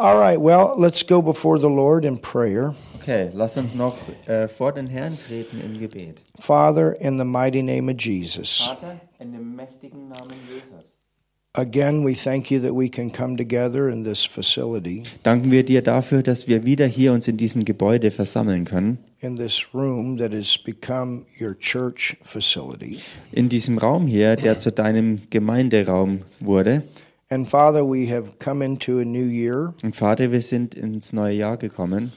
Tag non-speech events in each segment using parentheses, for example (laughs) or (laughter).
All right, well, let's go before the Lord in prayer. Okay, lass uns noch äh, vor den Herrn treten im Gebet. Father, in the mighty name of Jesus, Vater, in dem mächtigen Namen Jesus. again, we thank you that we can come together in this facility, Danken wir dir dafür, dass wir wieder hier uns in diesem Gebäude versammeln können, in this room that has become your church facility. in diesem Raum hier, der zu deinem Gemeinderaum wurde. And Father, we have come into a new year, Und Vater, wir sind ins neue Jahr gekommen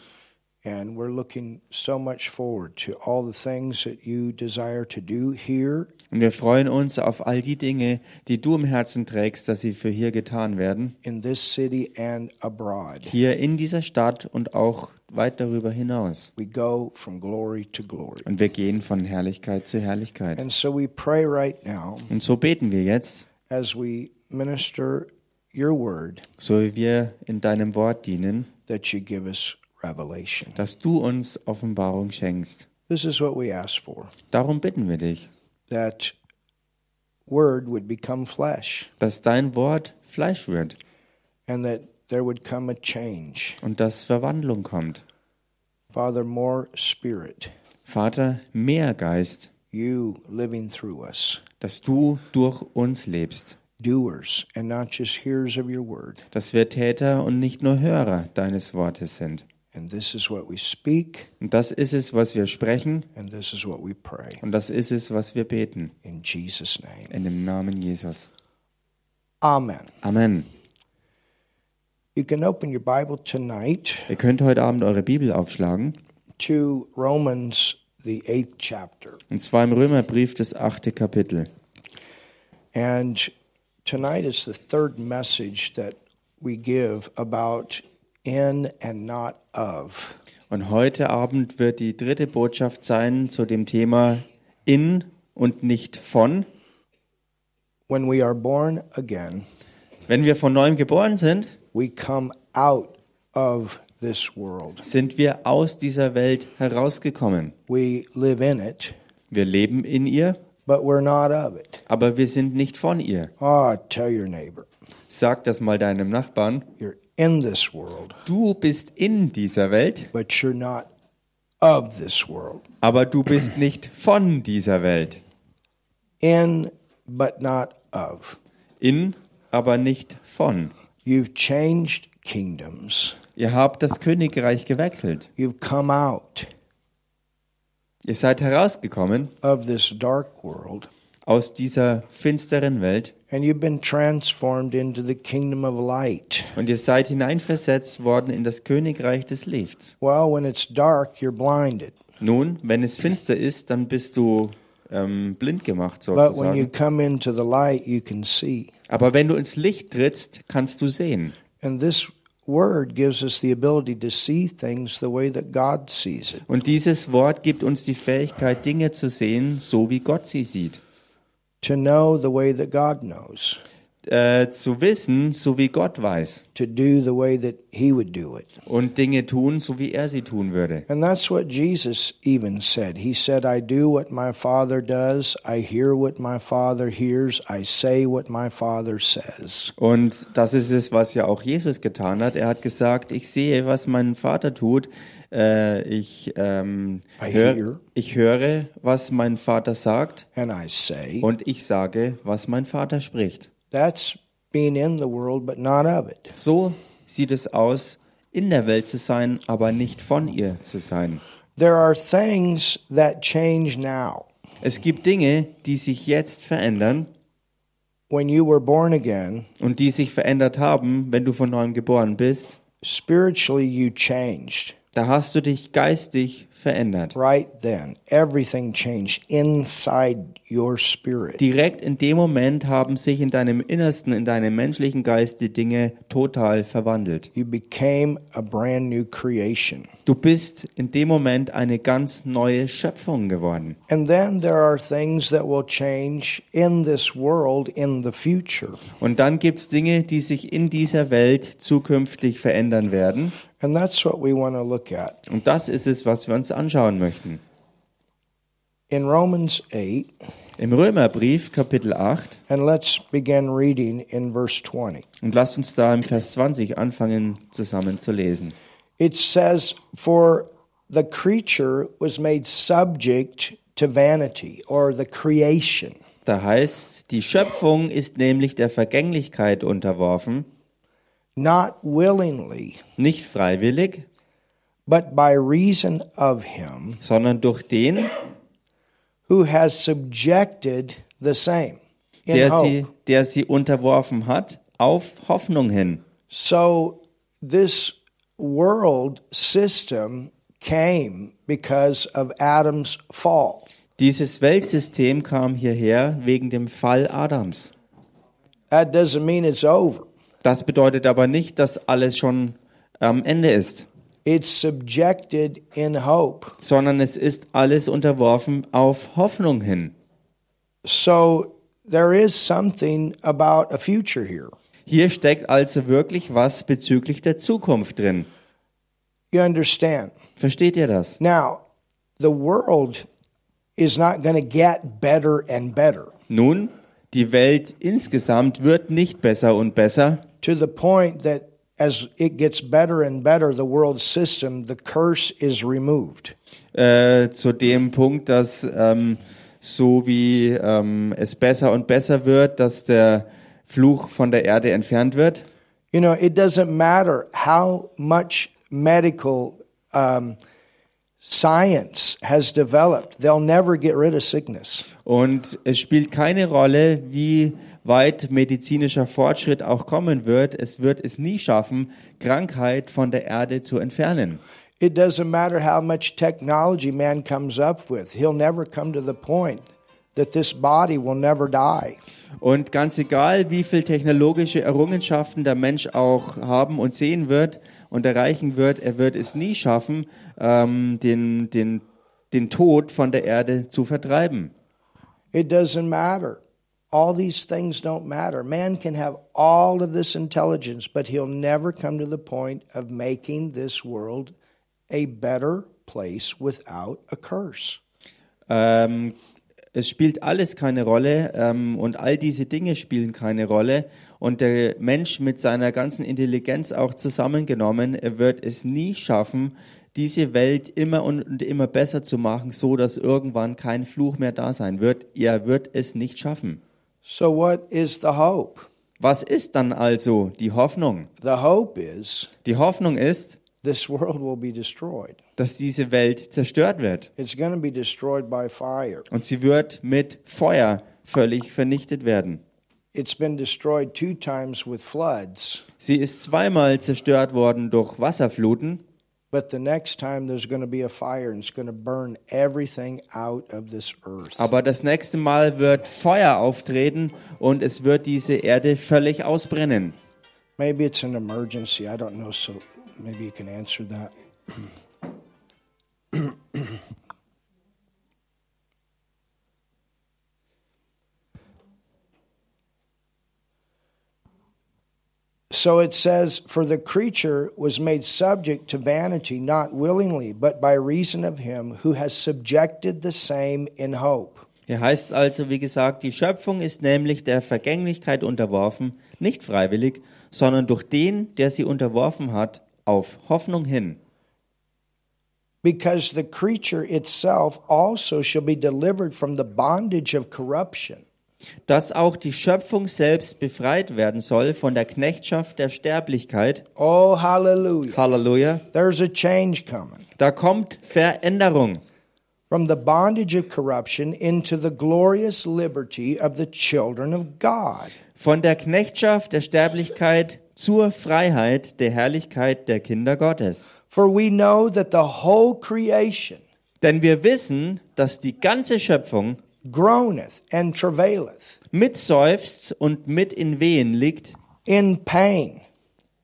and we're looking so much forward to all the things that you desire to do here und wir freuen uns auf all die Dinge, die du im Herzen trägst, dass sie für hier getan werden, in this city and abroad. hier in dieser Stadt und auch weit darüber hinaus. We go from glory to glory. Und wir gehen von Herrlichkeit zu Herrlichkeit. And so we pray right now Und so beten wir jetzt, as we minister your word so wie wir in deinem Wort dienen, that you give us revelation. dass du uns Offenbarung schenkst. This is what we ask for Darum bitten wir dich, that word would become flesh dass dein Wort Fleisch wird and that there would come a change. und dass Verwandlung kommt. Father, more spirit, Vater, mehr Geist, you living through us, dass du durch uns lebst, doers and not just hearers of your word. dass wir Täter und nicht nur Hörer deines Wortes sind. And this is what we speak, Und das ist es, was wir sprechen and this is what we pray. und das ist es, was wir beten. In Jesus' name. In dem Namen Jesus. Amen. Amen. You can open your Bible tonight Ihr könnt heute Abend eure Bibel aufschlagen, to Romans, the eighth chapter. und zwar im Römerbrief, das achte Kapitel. And tonight is the third message that we give about in and not of. Und heute Abend wird die dritte Botschaft sein zu dem Thema in und nicht von. When we are born again, Wenn wir von neuem geboren sind, we come out of this world. sind wir aus dieser Welt herausgekommen. We live in it, Wir leben in ihr, but we're not of it. aber wir sind nicht von ihr. Ah, tell your neighbor, Sag das mal deinem Nachbarn. you're in this world, Du bist in dieser Welt, but you're not of this world. aber du bist nicht von dieser Welt. In, but not of. In, aber nicht von. You've changed kingdoms. Ihr habt das Königreich gewechselt. You've come out Ihr seid herausgekommen of this dark world aus dieser finsteren Welt and you've been transformed into the kingdom of light. und ihr seid hineinversetzt worden in das Königreich des Lichts. Well, when it's dark, you're blinded. Nun, wenn es finster ist, dann bist du ähm, blind gemacht But when you sozusagen. come into the light, you can see. Aber wenn du ins Licht trittst, kannst du sehen. And this word gives us the ability to see things the way that God sees it. Und dieses Wort gibt uns die Fähigkeit, Dinge zu sehen, so wie Gott sie sieht. To know the way that God knows. Äh, zu wissen, so wie Gott weiß. To do the way that He would do it. Und Dinge tun, so wie er sie tun würde. And that's what Jesus even said. He said, I do what my Father does, I hear what my Father hears, I say what my Father says. Und das ist es, was ja auch Jesus getan hat. Er hat gesagt, ich sehe, was mein Vater tut. Äh, ich, ähm, hör, ich höre, was mein Vater sagt. And I say, Und ich sage, was mein Vater spricht. That's being in the world, but not of it. So sieht es aus, in der Welt zu sein, aber nicht von ihr zu sein. There are things that change now. Es gibt Dinge, die sich jetzt verändern When you were born again, und die sich verändert haben, wenn du von neuem geboren bist. spiritually you changed. Da hast du dich geistig verändert. Right then, everything changed inside your spirit. Direkt in dem Moment haben sich in deinem Innersten, in deinem menschlichen Geist die Dinge total verwandelt. You became a brand new creation. Du bist in dem Moment eine ganz neue Schöpfung geworden. And then there are things that will change in this world in the future. Und dann gibt es Dinge, die sich in dieser Welt zukünftig verändern werden. And that's what we want to look at. Und das ist es, was wir uns anschauen möchten. In Romans 8, Im Römerbrief Kapitel 8 and let's begin reading in verse 20. und lasst uns da im Vers 20 anfangen zusammen zu lesen. It says, For the creature was made subject to vanity, or the creation, Da heißt, die Schöpfung ist nämlich der Vergänglichkeit unterworfen, not willingly, nicht freiwillig, but by reason of him sondern durch den, who has subjected the same. In der hope. sie, der sie unterworfen hat, auf Hoffnung hin. So this world system came because of Adam's fall. Dieses Weltsystem kam hierher wegen dem Fall Adams. That doesn't mean it's over. Das bedeutet aber nicht, dass alles schon am Ende ist, It's subjected in hope. sondern es ist alles unterworfen auf Hoffnung hin. So there is something about a future here. Hier steckt also wirklich was bezüglich der Zukunft drin. You understand? Versteht ihr das? Now, the world is not going to get better and better Nun, die Welt insgesamt wird nicht besser und besser, to the point that as it gets better and better, the world system, the curse is removed. äh, zu dem Punkt, dass ähm, so wie ähm, es besser und besser wird, dass der Fluch von der Erde entfernt wird. You know, it doesn't matter how much medical um, science has developed, they'll never get rid of sickness. Und es spielt keine Rolle, wie weit medizinischer Fortschritt auch kommen wird. Es wird es nie schaffen, Krankheit von der Erde zu entfernen. It doesn't matter how much technology man comes up with, he'll never come to the point that this body will never die. Und ganz egal, wie viel technologische Errungenschaften der Mensch auch haben und sehen wird und erreichen wird, er wird es nie schaffen, ähm, den, den, den Tod von der Erde zu vertreiben. It doesn't matter. All these things don't matter. Man can have all of this intelligence, but he'll never come to the point of making this world a better place without a curse. Ähm, es spielt alles keine Rolle ähm, und all diese Dinge spielen keine Rolle. Und der Mensch mit seiner ganzen Intelligenz auch zusammengenommen, er wird es nie schaffen, diese Welt immer und, immer besser zu machen, so dass irgendwann kein Fluch mehr da sein wird. Er wird es nicht schaffen. So, what is the hope? Was ist dann also die Hoffnung? The hope is Die Hoffnung ist, this world will be destroyed. dass diese Welt zerstört wird. It's going to be destroyed by fire. Und sie wird mit Feuer völlig vernichtet werden. It's been destroyed two times with floods, Sie ist zweimal zerstört worden durch Wasserfluten, but the next time there's going to be a fire and it's going to burn everything out of this earth. aber das nächste Mal wird Feuer auftreten und es wird diese Erde völlig ausbrennen. Maybe it's an emergency. I don't know. So maybe you can answer that. (clears throat) So it says, For the creature was made subject to vanity, not willingly, but by reason of him who has subjected the same in hope. Hier heißt es also, wie gesagt, die Schöpfung ist nämlich der Vergänglichkeit unterworfen, nicht freiwillig, sondern durch den, der sie unterworfen hat, auf Hoffnung hin. Because the creature itself also shall be delivered from the bondage of corruption. Dass auch die Schöpfung selbst befreit werden soll von der Knechtschaft der Sterblichkeit. Oh, hallelujah. Halleluja. There's a change coming. Da kommt Veränderung. From the bondage of corruption into the glorious liberty of the children of God. Von der Knechtschaft der Sterblichkeit zur Freiheit der Herrlichkeit der Kinder Gottes. For we know that the whole creation Denn wir wissen, dass die ganze Schöpfung groaneth and travaileth mitseufzt und mit in Wehen liegt, in pain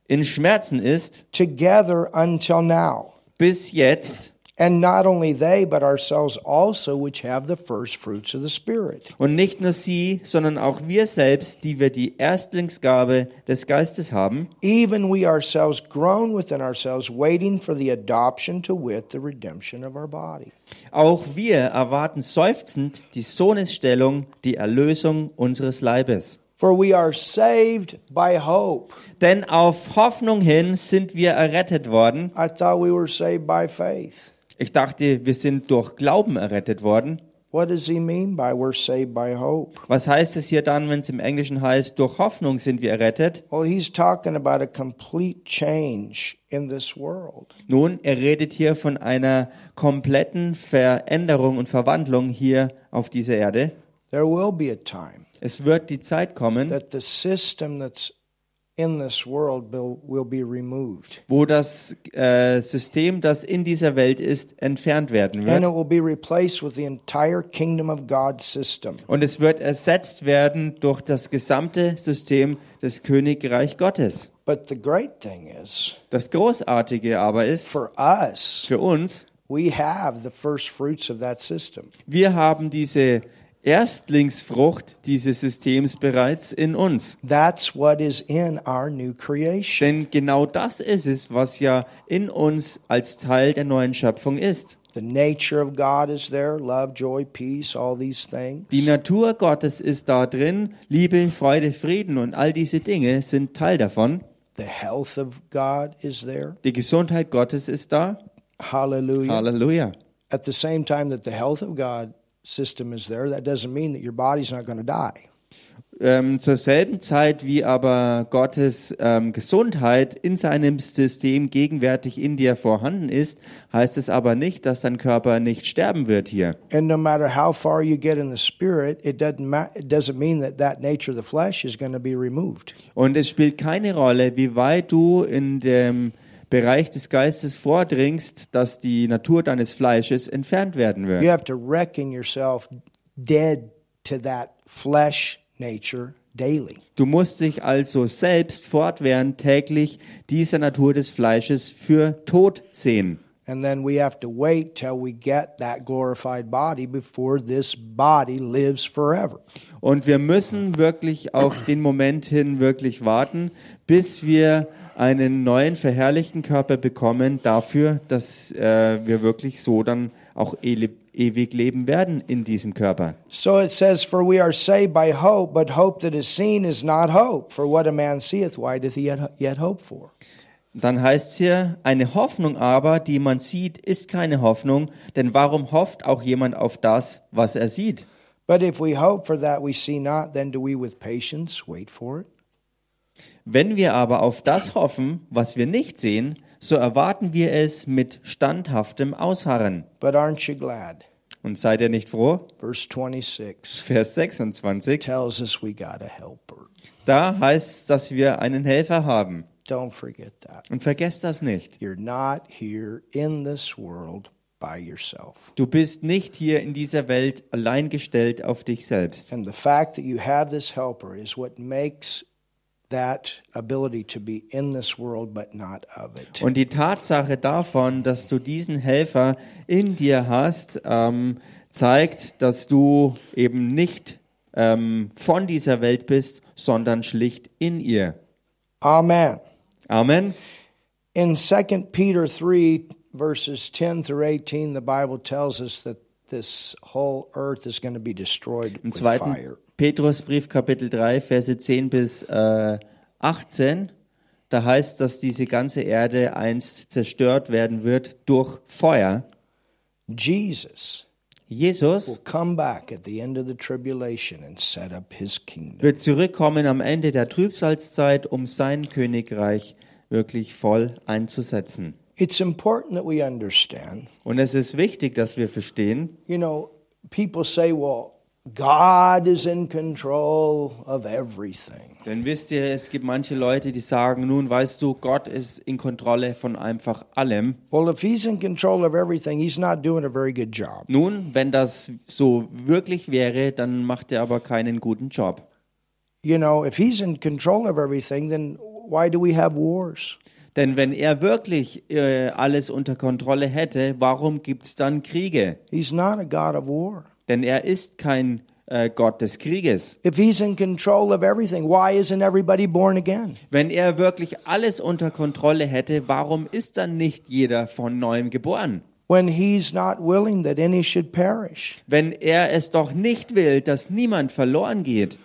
in Schmerzen ist, together until now. bis jetzt. And not only they, but ourselves also, which have the first fruits of the Spirit. Und nicht nur sie, sondern auch wir selbst, die wir die Erstlingsgabe des Geistes haben, Even we ourselves groan within ourselves, waiting for the adoption to wit, the redemption of our body. auch wir erwarten seufzend die Sohnesstellung, die Erlösung unseres Leibes. For we are saved by hope. Denn auf Hoffnung hin sind wir errettet worden. I thought we were saved by faith. Ich dachte, wir sind durch Glauben errettet worden. What does he mean by we're saved by hope? Was heißt es hier dann, wenn es im Englischen heißt, durch Hoffnung sind wir errettet? Well, he's talking about a complete change in this world. Nun, er redet hier von einer kompletten Veränderung und Verwandlung hier auf dieser Erde. There will be a time Es wird die Zeit kommen, that the system that's in this world will, will be removed. wo das äh, System, das in dieser Welt ist, entfernt werden And wird. it will be replaced with the entire kingdom of God system. Und es wird ersetzt werden durch das gesamte System des Königreich Gottes. But the great thing is, Das Großartige aber ist, for us, für uns, we have the first fruits of that system. wir haben diese Erstlingsfrucht dieses Systems bereits in uns. That's what is in our new creation. Denn genau das ist es, was ja in uns als Teil der neuen Schöpfung ist. The nature of God is there love, joy, peace, all these things. Die Natur Gottes ist da drin. Liebe, Freude, Frieden und all diese Dinge sind Teil davon. The health of God is there. Die Gesundheit Gottes ist da. Hallelujah. Halleluja. At the same time that the health of God system is there, that doesn't mean that your body's not going to die. Ähm, zur selben Zeit, wie aber Gottes ähm, Gesundheit in seinem System gegenwärtig in dir vorhanden ist, heißt es aber nicht, dass dein Körper nicht sterben wird hier. And no matter how far you get in the spirit, it doesn't it doesn't mean that that nature of the flesh is going to be removed. Und es spielt keine Rolle, wie weit du in dem Bereich des Geistes vordringst, dass die Natur deines Fleisches entfernt werden You wird. have to reckon yourself dead to that flesh nature daily. Du musst dich also selbst fortwährend täglich dieser Natur des Fleisches für tot sehen. And then we have to wait till we get that glorified body before this body lives forever. Und wir müssen wirklich auf den Moment hin wirklich warten, bis wir einen neuen verherrlichten Körper bekommen, dafür, dass äh, wir wirklich so dann auch e ewig leben werden in diesem Körper. So it says, For we are saved by hope, but hope that is seen is not hope. For what a man seeth, why doth he yet, yet hope for? Dann heißt es hier, eine Hoffnung aber, die man sieht, ist keine Hoffnung, denn warum hofft auch jemand auf das, was er sieht? But if we hope for that we see not, then do we with patience wait for it? Wenn wir aber auf das hoffen, was wir nicht sehen, so erwarten wir es mit standhaftem Ausharren. But aren't you glad? Und seid ihr nicht froh? Verse 26 Vers 26, tells us we got a helper. da heißt es, dass wir einen Helfer haben. Don't forget that. Und vergesst das nicht. You're not here in this world by yourself. Du bist nicht hier in dieser Welt allein gestellt auf dich selbst. And the fact that you have this helper is what makes Und die Tatsache davon, dass du diesen Helfer in dir hast, ähm, zeigt, dass du eben nicht ähm, von dieser Welt bist, sondern schlicht in ihr. Amen. Amen. In 2 Peter 3, verses 10 through 18, the Bible tells us that this whole earth is going to be destroyed with fire. Petrusbrief Kapitel 3, Verse 10 bis äh, 18, da heißt, dass diese ganze Erde einst zerstört werden wird durch Feuer. Jesus will Jesus come back at the end of the tribulation and set up his kingdom. wird zurückkommen am Ende der Trübsalzeit, um sein Königreich wirklich voll einzusetzen. It's important that we understand. Und es ist wichtig, dass wir verstehen, You know, people say, well, God is in control of everything. denn wisst ihr, es gibt manche Leute, die sagen, nun weißt du, Gott ist in Kontrolle von einfach allem. Well, if he's in control of everything, he's not doing a very good job. Nun, wenn das so wirklich wäre, dann macht er aber keinen guten Job. You know, if he's in control of everything, then why do we have wars? Denn wenn er wirklich äh, alles unter Kontrolle hätte, warum gibt es dann Kriege? He's not a God of war. Denn er ist kein äh, Gott des Krieges. If he's in control of everything, why isn't everybody born again? Wenn er wirklich alles unter Kontrolle hätte, warum ist dann nicht jeder von neuem geboren? When he's not willing that any should perish. Wenn er es doch nicht will, dass niemand verloren geht.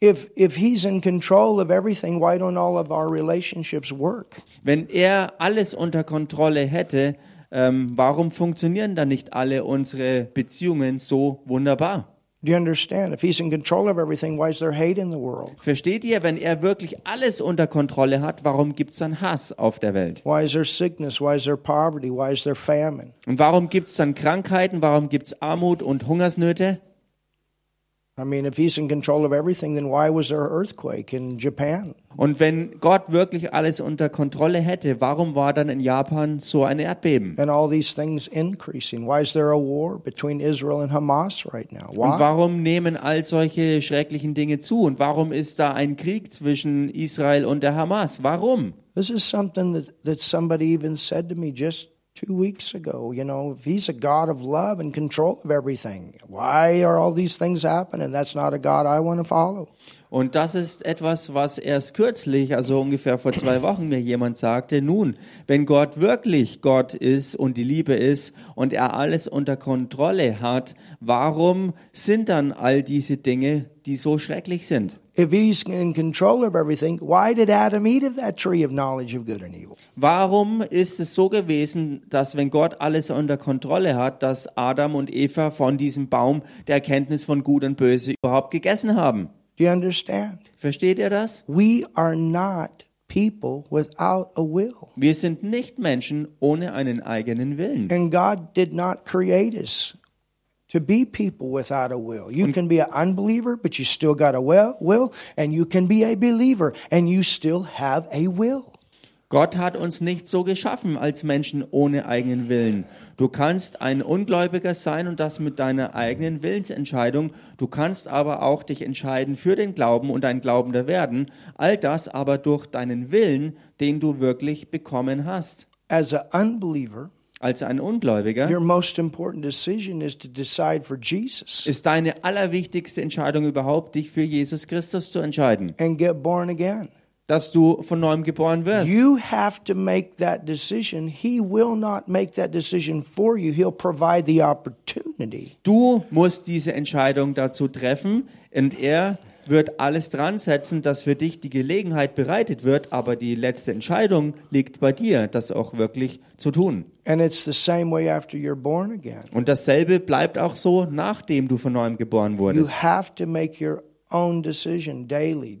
If if he's in control of everything, why don't all of our relationships work? Wenn er alles unter Kontrolle hätte, ähm, warum funktionieren dann nicht alle unsere Beziehungen so wunderbar? Do you understand? If he's in control of everything, why is there hate in the world? Versteht ihr, wenn er wirklich alles unter Kontrolle hat, warum gibt es dann Hass auf der Welt? Why is there sickness? Why is there poverty? Why is there famine? Und warum gibt es dann Krankheiten? Warum gibt es Armut und Hungersnöte? Und wenn Gott wirklich alles unter Kontrolle hätte, warum war dann in Japan so ein Erdbeben? And all these things increasing. Why is there a war between Israel and Hamas right now? Und Why? warum nehmen all solche schrecklichen Dinge zu? Und warum ist da ein Krieg zwischen Israel und der Hamas? Warum? This is something that, that somebody even said to me just two weeks ago. You know, if he's a God of love and control of everything, why are all these things happening? That's not a God I want to follow. Und das ist etwas, was erst kürzlich, also ungefähr vor zwei Wochen, mir jemand sagte, nun, wenn Gott wirklich Gott ist und die Liebe ist und er alles unter Kontrolle hat, warum sind dann all diese Dinge, die so schrecklich sind? If he's in control of everything, why did Adam eat of that tree of knowledge of good and evil? Warum ist es so gewesen, dass wenn Gott alles unter Kontrolle hat, dass Adam und Eva von diesem Baum der Erkenntnis von Gut und Böse überhaupt gegessen haben? Do you understand? Versteht ihr das? We are not people without a will. Wir sind nicht Menschen ohne einen eigenen Willen. And God did not create us to be people without a will. You can be an unbeliever, but you still got a will, and you can be a believer and you still have a will. Gott hat uns nicht so geschaffen als Menschen ohne eigenen Willen. Du kannst ein Ungläubiger sein und das mit deiner eigenen Willensentscheidung. Du kannst aber auch dich entscheiden für den Glauben und ein Glaubender werden. All das aber durch deinen Willen, den du wirklich bekommen hast. As an unbeliever, Als ein Ungläubiger your most important decision is to decide for Jesus ist deine allerwichtigste Entscheidung überhaupt, dich für Jesus Christus zu entscheiden. and get born again. Dass du von neuem geboren wirst. You have to make that decision. He will not make that decision for you. He'll provide the opportunity. Du musst diese Entscheidung dazu treffen und er wird alles dran setzen, dass für dich die Gelegenheit bereitet wird, aber die letzte Entscheidung liegt bei dir, das auch wirklich zu tun. And it's the same way after you're born again. Und dasselbe bleibt auch so, nachdem du von neuem geboren You wurdest. have to make your own decision daily.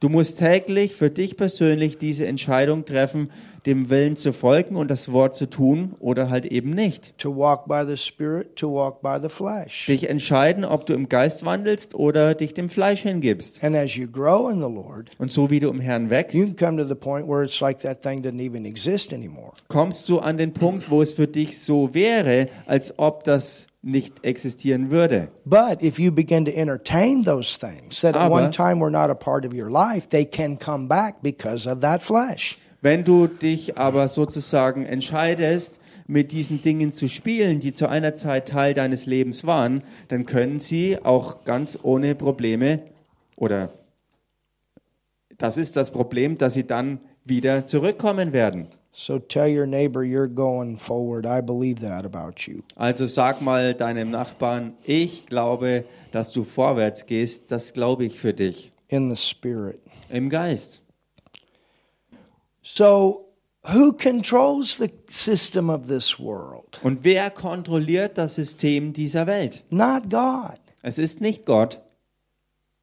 Du musst täglich für dich persönlich diese Entscheidung treffen, dem Willen zu folgen und das Wort zu tun oder halt eben nicht. To walk by the Spirit, to walk by the flesh. Dich entscheiden, ob du im Geist wandelst oder dich dem Fleisch hingibst. And as you grow in the Lord, Und so wie du im Herrn wächst, you can come to the point where it's like that thing doesn't even exist anymore. kommst du an den Punkt, wo es für dich so wäre, als ob das nicht existieren würde. But if you begin to entertain those things that at Aber- Wenn du dich aber sozusagen entscheidest, mit diesen Dingen zu spielen, die zu einer Zeit Teil deines Lebens waren, dann können sie auch ganz ohne Probleme oder das ist das Problem, dass sie dann wieder zurückkommen werden. So tell your neighbor you're going forward. I believe that about you. Also sag mal deinem Nachbarn, ich glaube, dass du vorwärts gehst, das glaube ich für dich in the spirit. im Geist. So, who controls the system of this world? Und wer kontrolliert das System dieser Welt? Not God. Es ist nicht Gott.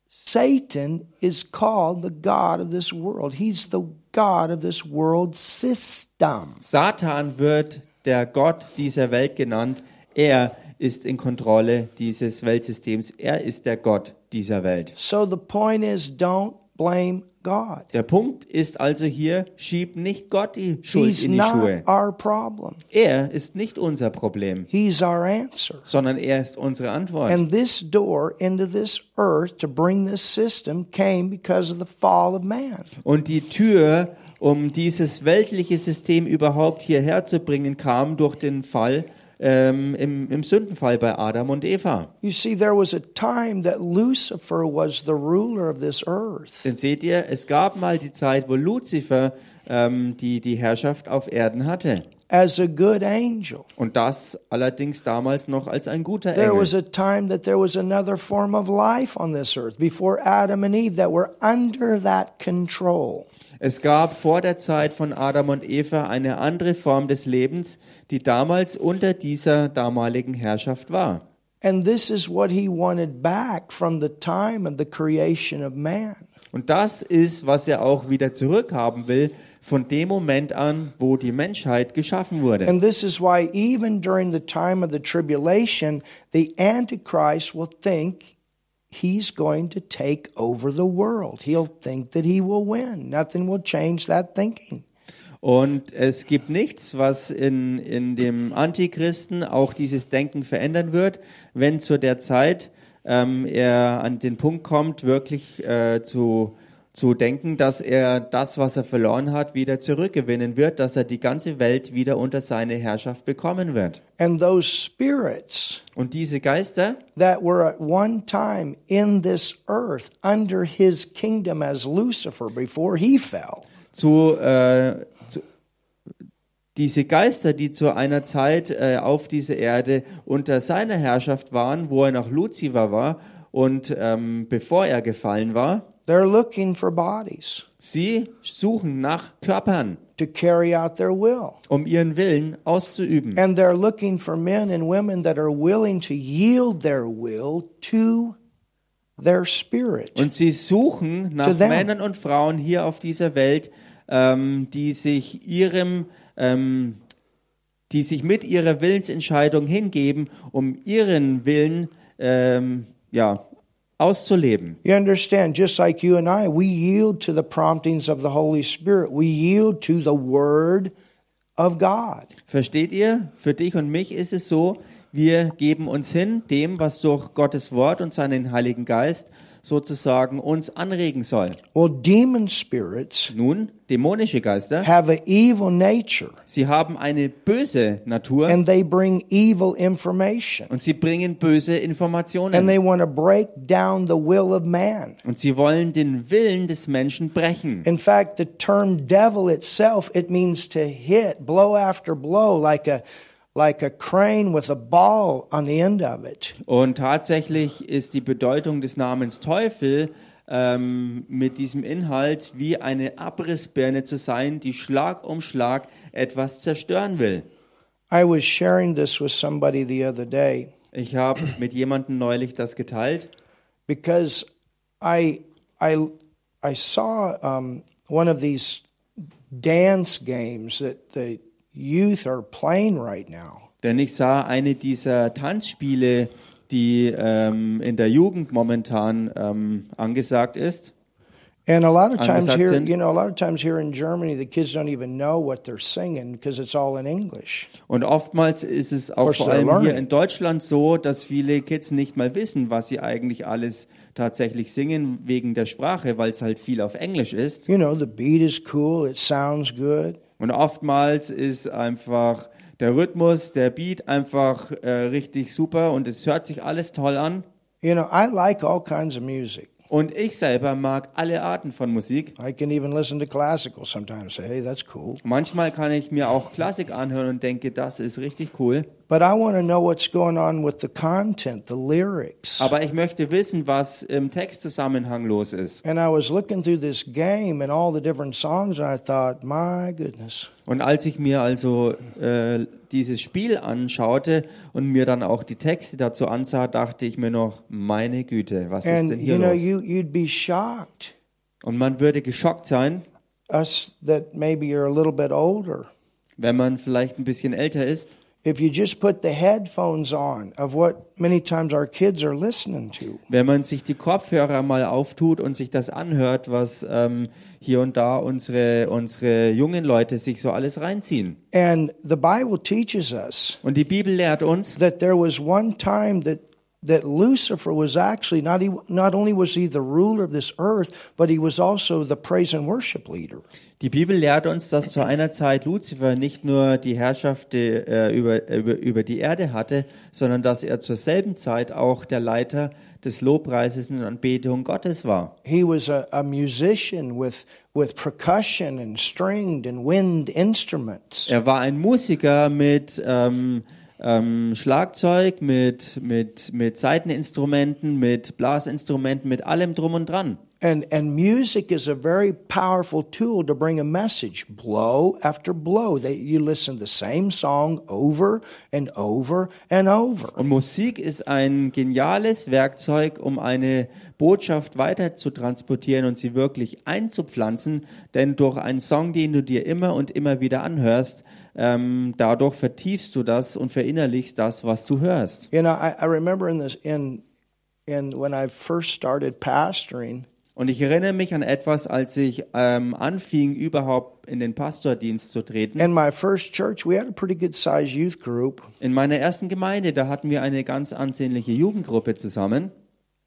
Satan is called the God of this world. He's the God of this world system. Satan wird der Gott dieser Welt genannt. Er ist in Kontrolle dieses Weltsystems. Er ist der Gott dieser Welt. So the point is don't blame God. Der Punkt ist also hier, schieb nicht Gott die Schuld He's in die not Schuhe. our problem. Er ist nicht unser Problem, He's our answer. sondern er ist unsere Antwort. And this door into this earth to bring this system came because of the fall of man. Und die Tür, um dieses weltliche System überhaupt hierher zu bringen, kam durch den Fall ähm, im, im Sündenfall bei Adam und Eva. See, Lucifer. Denn seht ihr, es gab mal die Zeit, wo Luzifer ähm, die, die Herrschaft auf Erden hatte. As a good angel. Und das allerdings damals noch als ein guter There was Engel. a time that there was another form of life on this earth before Adam and Eve that were under that control. Es gab vor der Zeit von Adam und Eva eine andere Form des Lebens, die damals unter dieser damaligen Herrschaft war. And this is what he wanted back from the time of the creation of man. Und das ist, was er auch wieder zurückhaben will, von dem Moment an, wo die Menschheit geschaffen wurde. And this is why, even during the time of the tribulation, the Antichrist will think he's going to take over the world. He'll think that he will win. Nothing will change that thinking. Und es gibt nichts, was in, in dem Antichristen auch dieses Denken verändern wird, wenn zu der Zeit ähm, er an den Punkt kommt, wirklich äh, zu, zu denken, dass er das, was er verloren hat, wieder zurückgewinnen wird, dass er die ganze Welt wieder unter seine Herrschaft bekommen wird. And those spirits Und diese Geister, that were at one time in this earth under his kingdom as Lucifer before he fell, zu, äh, zu diese Geister, die zu einer Zeit äh, auf dieser Erde unter seiner Herrschaft waren, wo er noch Luzifer war und ähm, bevor er gefallen war, they're looking for bodies sie suchen nach Körpern, to carry out their will. um ihren Willen auszuüben. And they're looking for men and women that are willing to yield their will to their spirit. Und sie suchen nach. Männern und Frauen hier auf dieser Welt, ähm, die sich ihrem, ähm, die sich mit ihrer Willensentscheidung hingeben, um ihren Willen ähm, ja, auszuleben. You understand, just like you and I, we yield to the promptings of the Holy Spirit. We yield to the Word of God. Versteht ihr? Für dich und mich ist es so, wir geben uns hin dem, was durch Gottes Wort und seinen Heiligen Geist sozusagen uns anregen soll. Well, demon spirits Nun, dämonische Geister, have an evil nature sie haben eine böse Natur and they bring evil information. und sie bringen böse And Informationen. they want to break down the will of man. Und sie wollen den Willen des Menschen brechen. In fact, the term devil itself, it means to hit blow after blow like a like a crane with a ball on the end of it. Und tatsächlich ist die Bedeutung des Namens Teufel ähm, mit diesem Inhalt wie eine Abrissbirne zu sein, die Schlag um Schlag etwas zerstören will. I was sharing this with somebody the other day Ich habe mit jemandem neulich das geteilt, because I I I saw um, one of these dance games that the youth are playing right now. denn ich sah eine dieser Tanzspiele, die ähm, in der Jugend momentan ähm, angesagt ist. And a lot of times here, sind. you know, a lot of times here in Germany, the kids don't even know what they're singing because it's all in English. Und oftmals ist es auch vor allem hier in Deutschland so, dass viele Kids nicht mal wissen, was sie eigentlich alles tatsächlich singen wegen der Sprache, weil es halt viel auf Englisch ist. You know, the beat is cool, it sounds good, Und oftmals ist einfach der Rhythmus, der Beat einfach äh, richtig super und es hört sich alles toll an. You know, I like all kinds of music. Und ich selber mag alle Arten von Musik. I can even listen to classical sometimes. Say, hey, that's cool. Manchmal kann ich mir auch Klassik anhören und denke, das ist richtig cool. But I want to know what's going on with the content, the lyrics. Aber ich möchte wissen, was im Textzusammenhang los ist. And I was looking through this game and all the different songs, and I thought, my goodness. Und als ich mir also äh, dieses Spiel anschaute und mir dann auch die Texte dazu ansah, dachte ich mir noch, meine Güte, was ist And denn hier you know, los? you, you'd be shocked, Und man würde geschockt sein, us that maybe you're a little bit older, wenn man vielleicht ein bisschen älter ist, if you just put the headphones on of what many times our kids are listening to, Wenn man sich die Kopfhörer mal auftut und sich das anhört, was ähm, hier und da unsere, unsere jungen Leute sich so alles reinziehen. and the Bible teaches us Und die Bibel lehrt uns, that there was one time that that Lucifer was actually not he, not only was he the ruler of this earth, but he was also the praise and worship leader. die Bibel lehrt uns, dass zu einer Zeit Luzifer nicht nur die Herrschaft äh, über, über, über die Erde hatte, sondern dass er zur selben Zeit auch der Leiter des Lobpreises und Anbetung Gottes war. He was a, a musician with with percussion and stringed and wind instruments. Er war ein Musiker mit ähm, ähm, Schlagzeug, mit, mit, mit Saiteninstrumenten, mit Blasinstrumenten, mit allem drum und dran. And and music is a very powerful tool to bring a message blow after blow. That you listen to the same song over and over and over. Und Musik ist ein geniales Werkzeug, um eine Botschaft weiter zu transportieren und sie wirklich einzupflanzen. Denn durch einen Song, den du dir immer und immer wieder anhörst, ähm, dadurch vertiefst du das und verinnerlichst das, was du hörst. You know, I, I remember in this in in when I first started pastoring, Und ich erinnere mich an etwas, als ich ähm, anfing, überhaupt in den Pastordienst zu treten. in my first church, we had a pretty good sized youth group, In meiner ersten Gemeinde, da hatten wir eine ganz ansehnliche Jugendgruppe zusammen.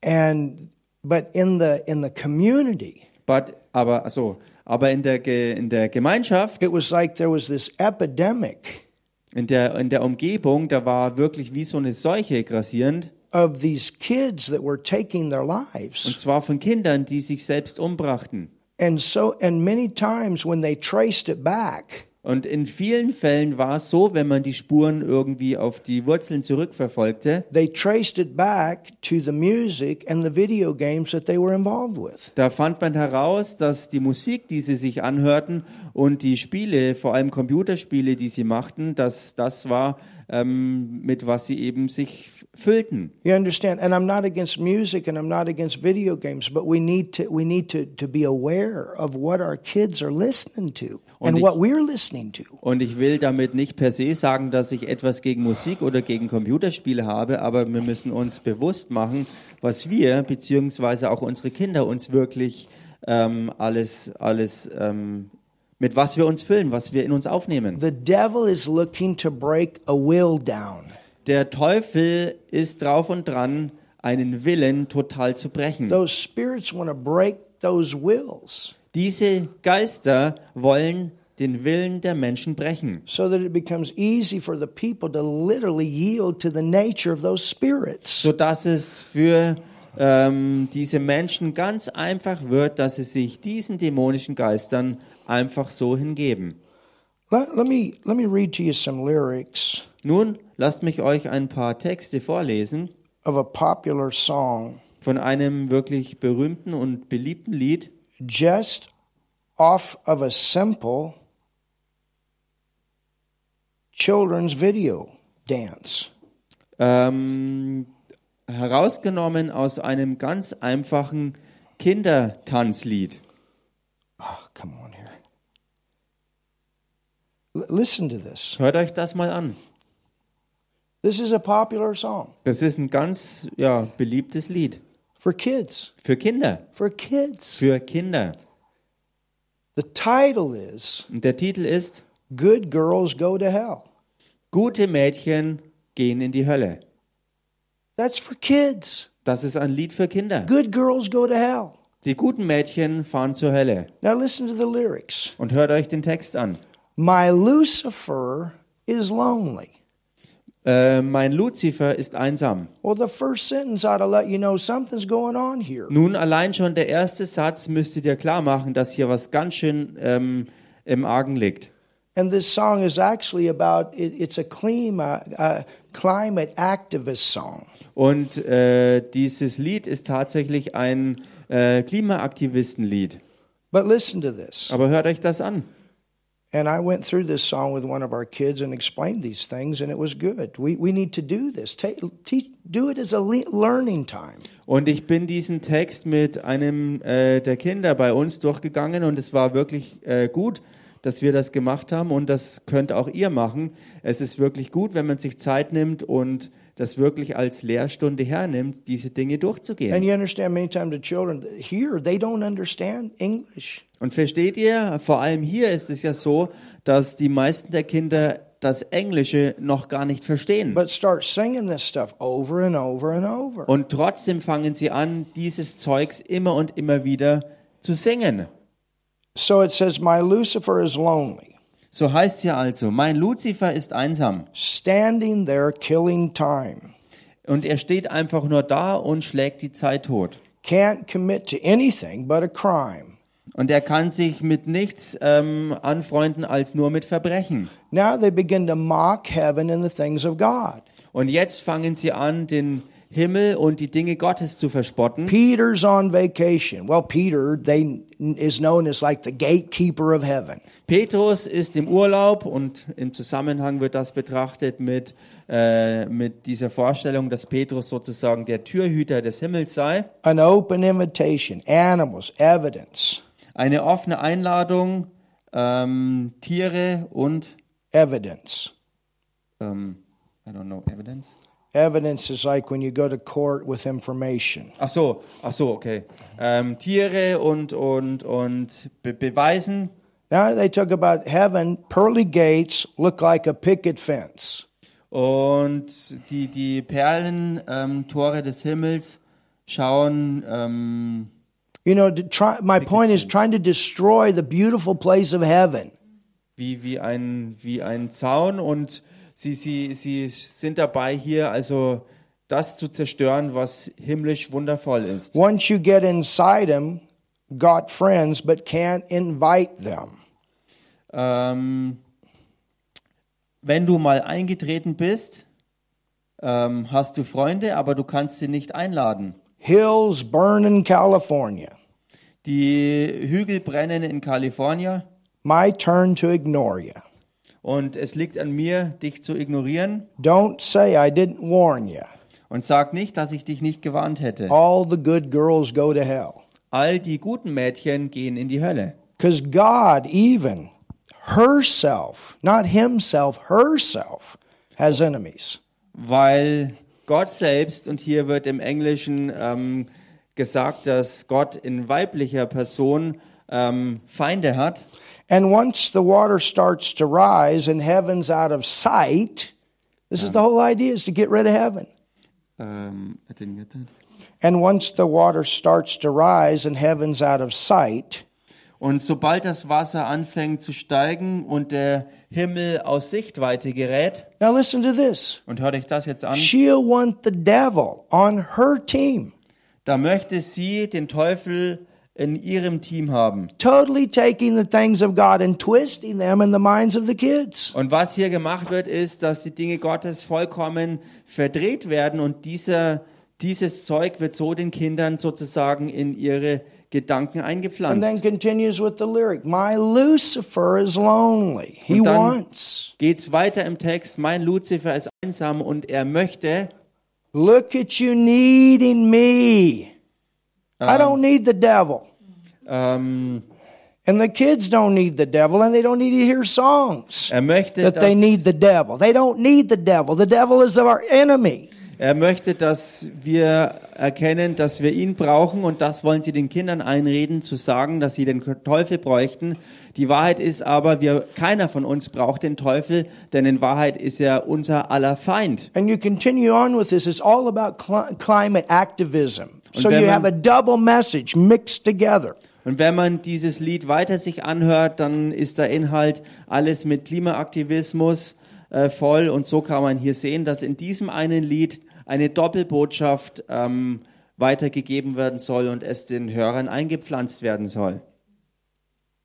and but in the in the community, But, aber, also, aber in der, Ge- in der Gemeinschaft, it was like there was this epidemic in der, in der Umgebung, da war wirklich wie so eine Seuche grassierend. of these kids that were taking their Und lives. zwar von Kindern, die sich selbst umbrachten. And so, and many times when they traced it back, Und in vielen Fällen war es so, wenn man die Spuren irgendwie auf die Wurzeln zurückverfolgte, they traced it back to the music and the video games that they were involved with. da fand man heraus, dass die Musik, die sie sich anhörten und die Spiele, vor allem Computerspiele, die sie machten, dass das war, ähm, mit was sie eben sich füllten. You understand? And I'm not against music and I'm not against video games, but we need to we need to, to be aware of what our kids are listening to and ich- what we're listening to. Und ich will damit nicht per se sagen, dass ich etwas gegen Musik oder gegen Computerspiele habe, aber wir müssen uns bewusst machen, was wir beziehungsweise auch unsere Kinder uns wirklich ähm, alles, alles ähm, mit was wir uns füllen, was wir in uns aufnehmen. The devil is looking to break a will down. Der Teufel ist drauf und dran, einen Willen total zu brechen. Those spirits want to break those wills Diese Geister wollen den Willen der Menschen brechen. so that it becomes easy for the people to literally yield to the nature of those spirits. sodass es für ähm, diese Menschen ganz einfach wird, dass sie sich diesen dämonischen Geistern einfach so hingeben. Let, let me let me read to you some lyrics Nun lasst mich euch ein paar Texte vorlesen of a popular song von einem wirklich berühmten und beliebten Lied, just off of a simple children's video dance. ähm, herausgenommen aus einem ganz einfachen Kindertanzlied. Oh, come on here. L- listen to this. Hört euch das mal an. This is a popular song Das ist ein ganz ja, beliebtes Lied for kids. für Kinder. For kids. Für Kinder. The title is Und der Titel ist Good Girls Go to Hell. Gute Mädchen gehen in die Hölle. That's for kids. Das ist ein Lied für Kinder. Good girls go to hell. Die guten Mädchen fahren zur Hölle. Now listen to the lyrics. Und hört euch den Text an. My Lucifer is lonely. Äh, mein Luzifer ist einsam. Well, the first sentence ought to let you know something's going on here. Nun, allein schon der erste Satz müsste dir klar machen, dass hier was ganz schön ähm, im Argen liegt. And this song is actually about it, it's a klima, uh, climate activist song. Und äh, dieses Lied ist tatsächlich ein äh, Klimaaktivistenlied. But listen to this. Aber hört euch das an. And I went through this song with one of our kids and explained these things, and it was good. We, we need to do this. Take, teach, do it as a le- learning time. Und ich bin diesen Text mit einem äh, der Kinder bei uns durchgegangen und es war wirklich äh, gut, dass wir das gemacht haben und das könnt auch ihr machen. Es ist wirklich gut, wenn man sich Zeit nimmt und das wirklich als Lehrstunde hernimmt, diese Dinge And durchzugehen. you understand many times the children here, they don't understand English. Und versteht ihr, vor allem hier ist es ja so, dass die meisten der Kinder das Englische noch gar nicht verstehen. But start singing this stuff over and over and over. Und trotzdem fangen sie an, dieses Zeugs immer und immer wieder zu singen. So it says, My Lucifer is lonely, So heißt ja also, mein Luzifer ist einsam. standing there killing time. Und er steht einfach nur da und schlägt die Zeit tot. Can't commit to anything but a crime. Und er kann sich mit nichts ähm, anfreunden als nur mit Verbrechen. Now they begin to mock heaven and the things of God. Und jetzt fangen sie an, den Himmel und die Dinge Gottes zu verspotten. Peter's on vacation. Well, Peter, they is known as like the gatekeeper of heaven. Petrus ist im Urlaub und im Zusammenhang wird das betrachtet mit, äh, mit dieser Vorstellung, dass Petrus sozusagen der Türhüter des Himmels sei. An open invitation, animals, evidence, Eine offene Einladung, ähm, Tiere und, evidence. ähm, I don't know, Evidence? Evidence is like when you go to court with information. Ach so, ach so, okay. Ähm, Tiere und, und, und Be Beweisen. Now they talk about heaven, pearly gates look like a picket fence. Und die, die Perlentore ähm, Tore des Himmels schauen, ähm, You know, try, my point is trying to destroy the beautiful place of heaven. wie, wie, ein, wie ein Zaun und sie, sie, sie sind dabei, hier also das zu zerstören, was himmlisch wundervoll ist. Once you get inside them, got friends, but can't invite them. Ähm, wenn du mal eingetreten bist, ähm, hast du Freunde, aber du kannst sie nicht einladen. Hills burn in California. Die Hügel brennen in Kalifornien My turn to ignore you. Und es liegt an mir, dich zu ignorieren Don't say I didn't warn you. und sag nicht, dass ich dich nicht gewarnt hätte. All the good girls go to hell. All die guten Mädchen gehen in die Hölle. Because God, even herself, not himself, herself, has enemies. weil Gott selbst, und hier wird im Englischen ähm, gesagt, dass Gott in weiblicher Person ähm, Feinde hat. And once the water starts to rise and heaven's out of sight, this is the whole idea is to get rid of heaven. Ähm, I didn't get that. And once the water starts to rise and heaven's out of sight, Und sobald das Wasser anfängt zu steigen und der Himmel aus Sichtweite gerät, now listen to this. und hört euch das jetzt an, She'll want the devil on her team, da möchte sie den Teufel in ihrem Team haben. totally taking the things of God and twisting them in the minds of the kids. Und was hier gemacht wird, ist, dass die Dinge Gottes vollkommen verdreht werden und dieser, dieses Zeug wird so den Kindern sozusagen in ihre Gedanken And then eingepflanzt. continues with the lyric My Lucifer is lonely. He Und dann- wants. Geht's weiter im Text, mein Luzifer ist einsam und er möchte, Look at you needing me. I don't need the devil. ähm, And the kids don't need the devil, and they don't need to hear songs er möchte, that they need dass, the devil. They don't need the devil. The devil is our enemy. er möchte, dass wir erkennen, dass wir ihn brauchen und das wollen sie den Kindern einreden, zu sagen, dass sie den Teufel bräuchten. Die Wahrheit ist aber, wir, keiner von uns braucht den Teufel, denn in Wahrheit ist er unser aller Feind. And you continue on with this. It's all about cli- climate activism. So you have a double message mixed together. Und wenn man dieses Lied weiter sich anhört, dann ist der Inhalt alles mit Klimaaktivismus äh, voll. Und so kann man hier sehen, dass in diesem einen Lied eine Doppelbotschaft ähm, weitergegeben werden soll und es den Hörern eingepflanzt werden soll.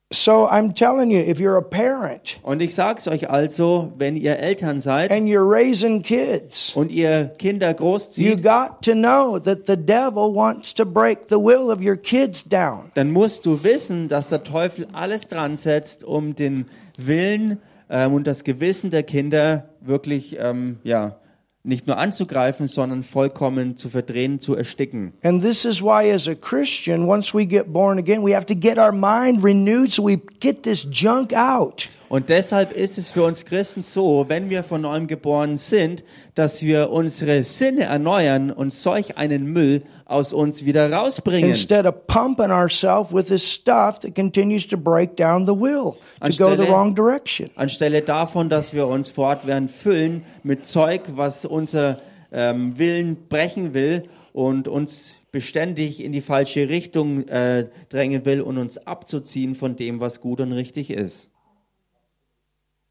So I'm telling you, if you're a parent Und ich sag's euch also, wenn ihr Eltern seid and you're raising kids, und ihr Kinder you großzieht, got to know that the devil wants to break the will of your kids down. dann musst du wissen, dass der Teufel alles dran setzt, um den Willen ähm, und das Gewissen der Kinder wirklich ähm, ja, nicht nur anzugreifen, sondern vollkommen zu verdrehen, zu ersticken. And this is why, as a Christian, once we get born again, we have to get our mind renewed so we get this junk out. Und deshalb ist es für uns Christen so, wenn wir von neuem geboren sind, dass wir unsere Sinne erneuern und solch einen Müll aus uns wieder rausbringen. Instead of pumping ourselves with this stuff that continues to break down the will to go the Anstelle- wrong direction. Anstelle davon, dass wir uns fortwährend füllen mit Zeug, was unser ähm, Willen brechen will und uns beständig in die falsche Richtung äh, drängen will und uns abzuziehen von dem, was gut und richtig ist.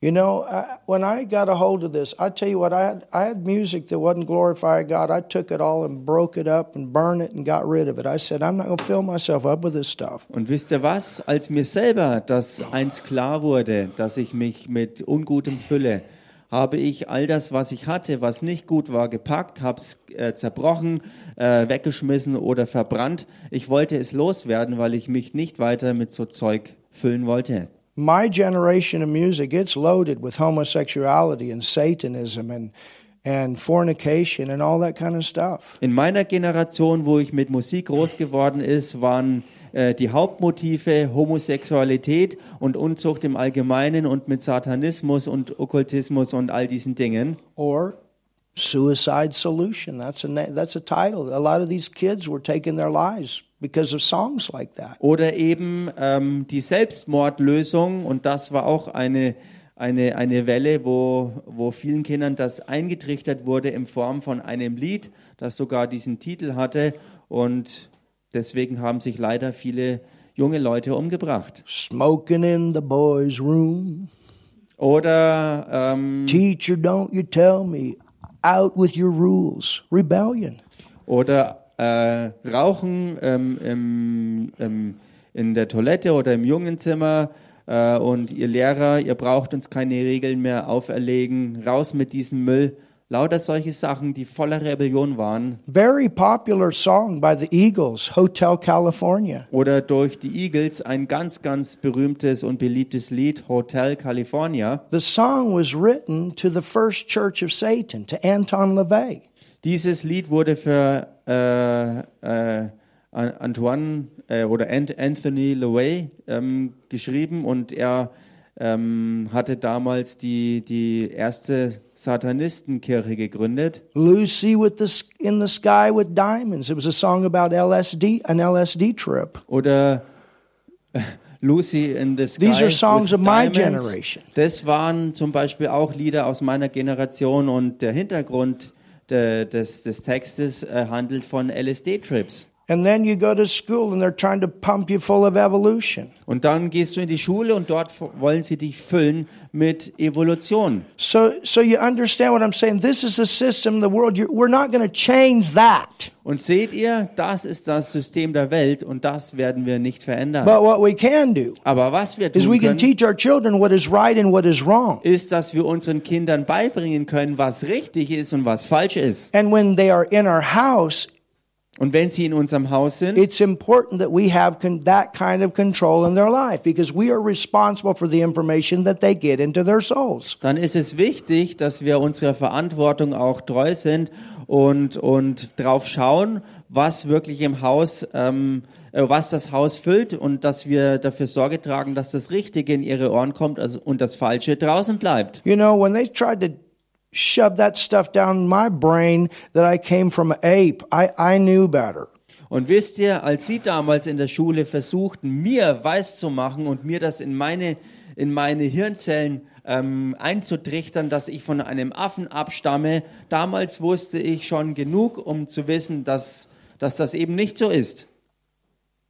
You know, I, when I got a hold of this, I tell you what, I had, I had music that wasn't glorifying God. I took it all and broke it up and burned it and got rid of it. I said, I'm not going to fill myself up with this stuff. Und wisst ihr was? Als mir selber das eins klar wurde, dass ich mich mit Ungutem fülle, habe ich all das, was ich hatte, was nicht gut war, gepackt, habe es äh, zerbrochen, äh, weggeschmissen oder verbrannt. Ich wollte es loswerden, weil ich mich nicht weiter mit so Zeug füllen wollte. My generation of music, it's loaded with homosexuality and Satanism and, and fornication and all that kind of stuff. In meiner Generation, wo ich mit Musik groß geworden ist, waren äh, die Hauptmotive Homosexualität und Unzucht im Allgemeinen und mit Satanismus und Okkultismus und all diesen Dingen. Or suicide solution. That's a, that's a title. A lot of these kids were taking their lives because of songs like that. Oder eben ähm, die Selbstmordlösung und das war auch eine, eine, eine Welle, wo, wo vielen Kindern das eingetrichtert wurde in Form von einem Lied, das sogar diesen Titel hatte und deswegen haben sich leider viele junge Leute umgebracht. Smoking in the boys' room. Oder ähm, Teacher, don't you tell me. Out with your rules. Rebellion. Oder äh, Rauchen ähm, im, im, in der Toilette oder im Jungenzimmer äh, und ihr Lehrer, ihr braucht uns keine Regeln mehr auferlegen, raus mit diesem Müll. Lauter solche Sachen, die voller Rebellion waren. Very popular song by the Eagles, Hotel California. Oder durch die Eagles ein ganz, ganz berühmtes und beliebtes Lied, Hotel California. The song was written to the first church of Satan, to Anton LaVey. Dieses Lied wurde für äh, äh, An- Antoine äh, oder Ant Anthony LaVey ähm, geschrieben und er ähm, hatte damals die, die erste Satanistenkirche gegründet. Lucy with the, in the Sky with Diamonds. It was a song about LSD, an LSD trip. Oder (laughs) Lucy in the Sky. These are songs of my generation. Das waren zum Beispiel auch Lieder aus meiner Generation und der Hintergrund de, des, des Textes äh, handelt von LSD-Trips. And then you go to school and they're trying to pump you full of evolution. Und dann gehst du in die Schule und dort wollen sie dich füllen mit Evolution. So, so you understand what I'm saying? This is a system, the world. You're, we're not going to change that. Und seht ihr, das ist das System der Welt und das werden wir nicht verändern. But what we can do Aber was wir is tun we can können, teach our children what is right and what is wrong. ist, dass wir unseren Kindern beibringen können, was richtig ist und was falsch ist. And when they are in our house, Und wenn sie in unserem Haus sind, it's important that we have that kind of control in their life because we are responsible for the information that they get into their souls. dann ist es wichtig, dass wir unserer Verantwortung auch treu sind und, und drauf schauen, was wirklich im Haus, ähm, äh, was das Haus füllt und dass wir dafür Sorge tragen, dass das Richtige in ihre Ohren kommt also, und das Falsche draußen bleibt. You know, when they tried to shove that stuff down my brain that I came from an ape, I, I knew better. Und wisst ihr, als sie damals in der Schule versuchten, mir weiszumachen und mir das in meine, in meine Hirnzellen ähm, einzutrichtern, dass ich von einem Affen abstamme, damals wusste ich schon genug, um zu wissen, dass, dass das eben nicht so ist.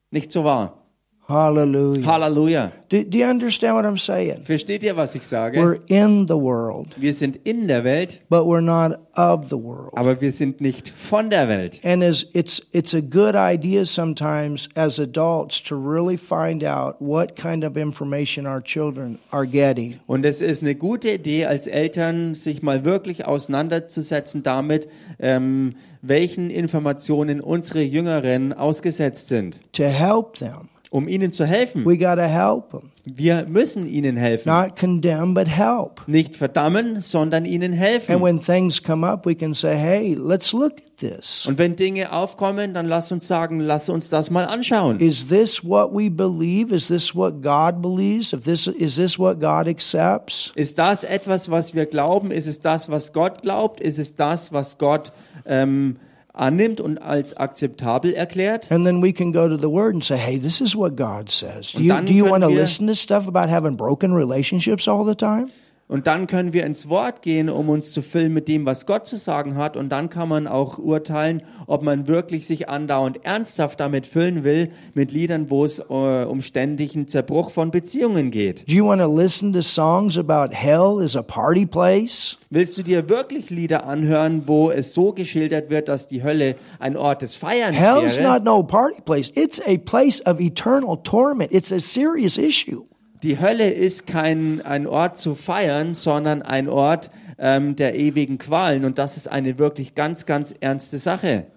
Nicht so war. Hallelujah. Halleluja. Do, do you understand what I'm saying? Versteht ihr, was ich sage? We're in the world, Wir sind in der Welt, but we're not of the world. aber wir sind nicht von der Welt. And as it's it's a good idea sometimes as adults to really find out what kind of information our children are getting. Und es ist eine gute Idee, als Eltern sich mal wirklich auseinanderzusetzen damit, ähm, welchen Informationen unsere Jüngeren ausgesetzt sind, to help them um ihnen zu helfen. We got to help them. Wir müssen ihnen helfen. Not condemn, but help. Nicht verdammen, sondern ihnen And helfen. when things come up, we can say, hey, let's look at this. Und wenn Dinge aufkommen, dann lass uns sagen, lass uns das mal anschauen. Is this what we believe? Is this what God believes? If this is this what God accepts? Ist das etwas, was wir glauben? Ist es das, was Gott glaubt? Ist es das, was Gott ähm, annimmt und als akzeptabel erklärt? And then we can go to the Word and say, "Hey, this is what God says." Do you do you want to listen to stuff about having broken relationships all the time? Und dann können wir ins Wort gehen, um uns zu füllen mit dem, was Gott zu sagen hat. Und dann kann man auch urteilen, ob man wirklich sich andauernd ernsthaft damit füllen will, mit Liedern, wo es äh, um ständigen Zerbruch von Beziehungen geht. Do you want to listen to songs about hell is a party place? Willst du dir wirklich Lieder anhören, wo es so geschildert wird, dass die Hölle ein Ort des Feierns Hell's wäre? not no party place. It's a place of eternal torment. It's a serious issue. Die Hölle ist kein ein Ort zu feiern, sondern ein Ort ähm, der ewigen Qualen. Und das ist eine wirklich ganz, ganz ernste Sache.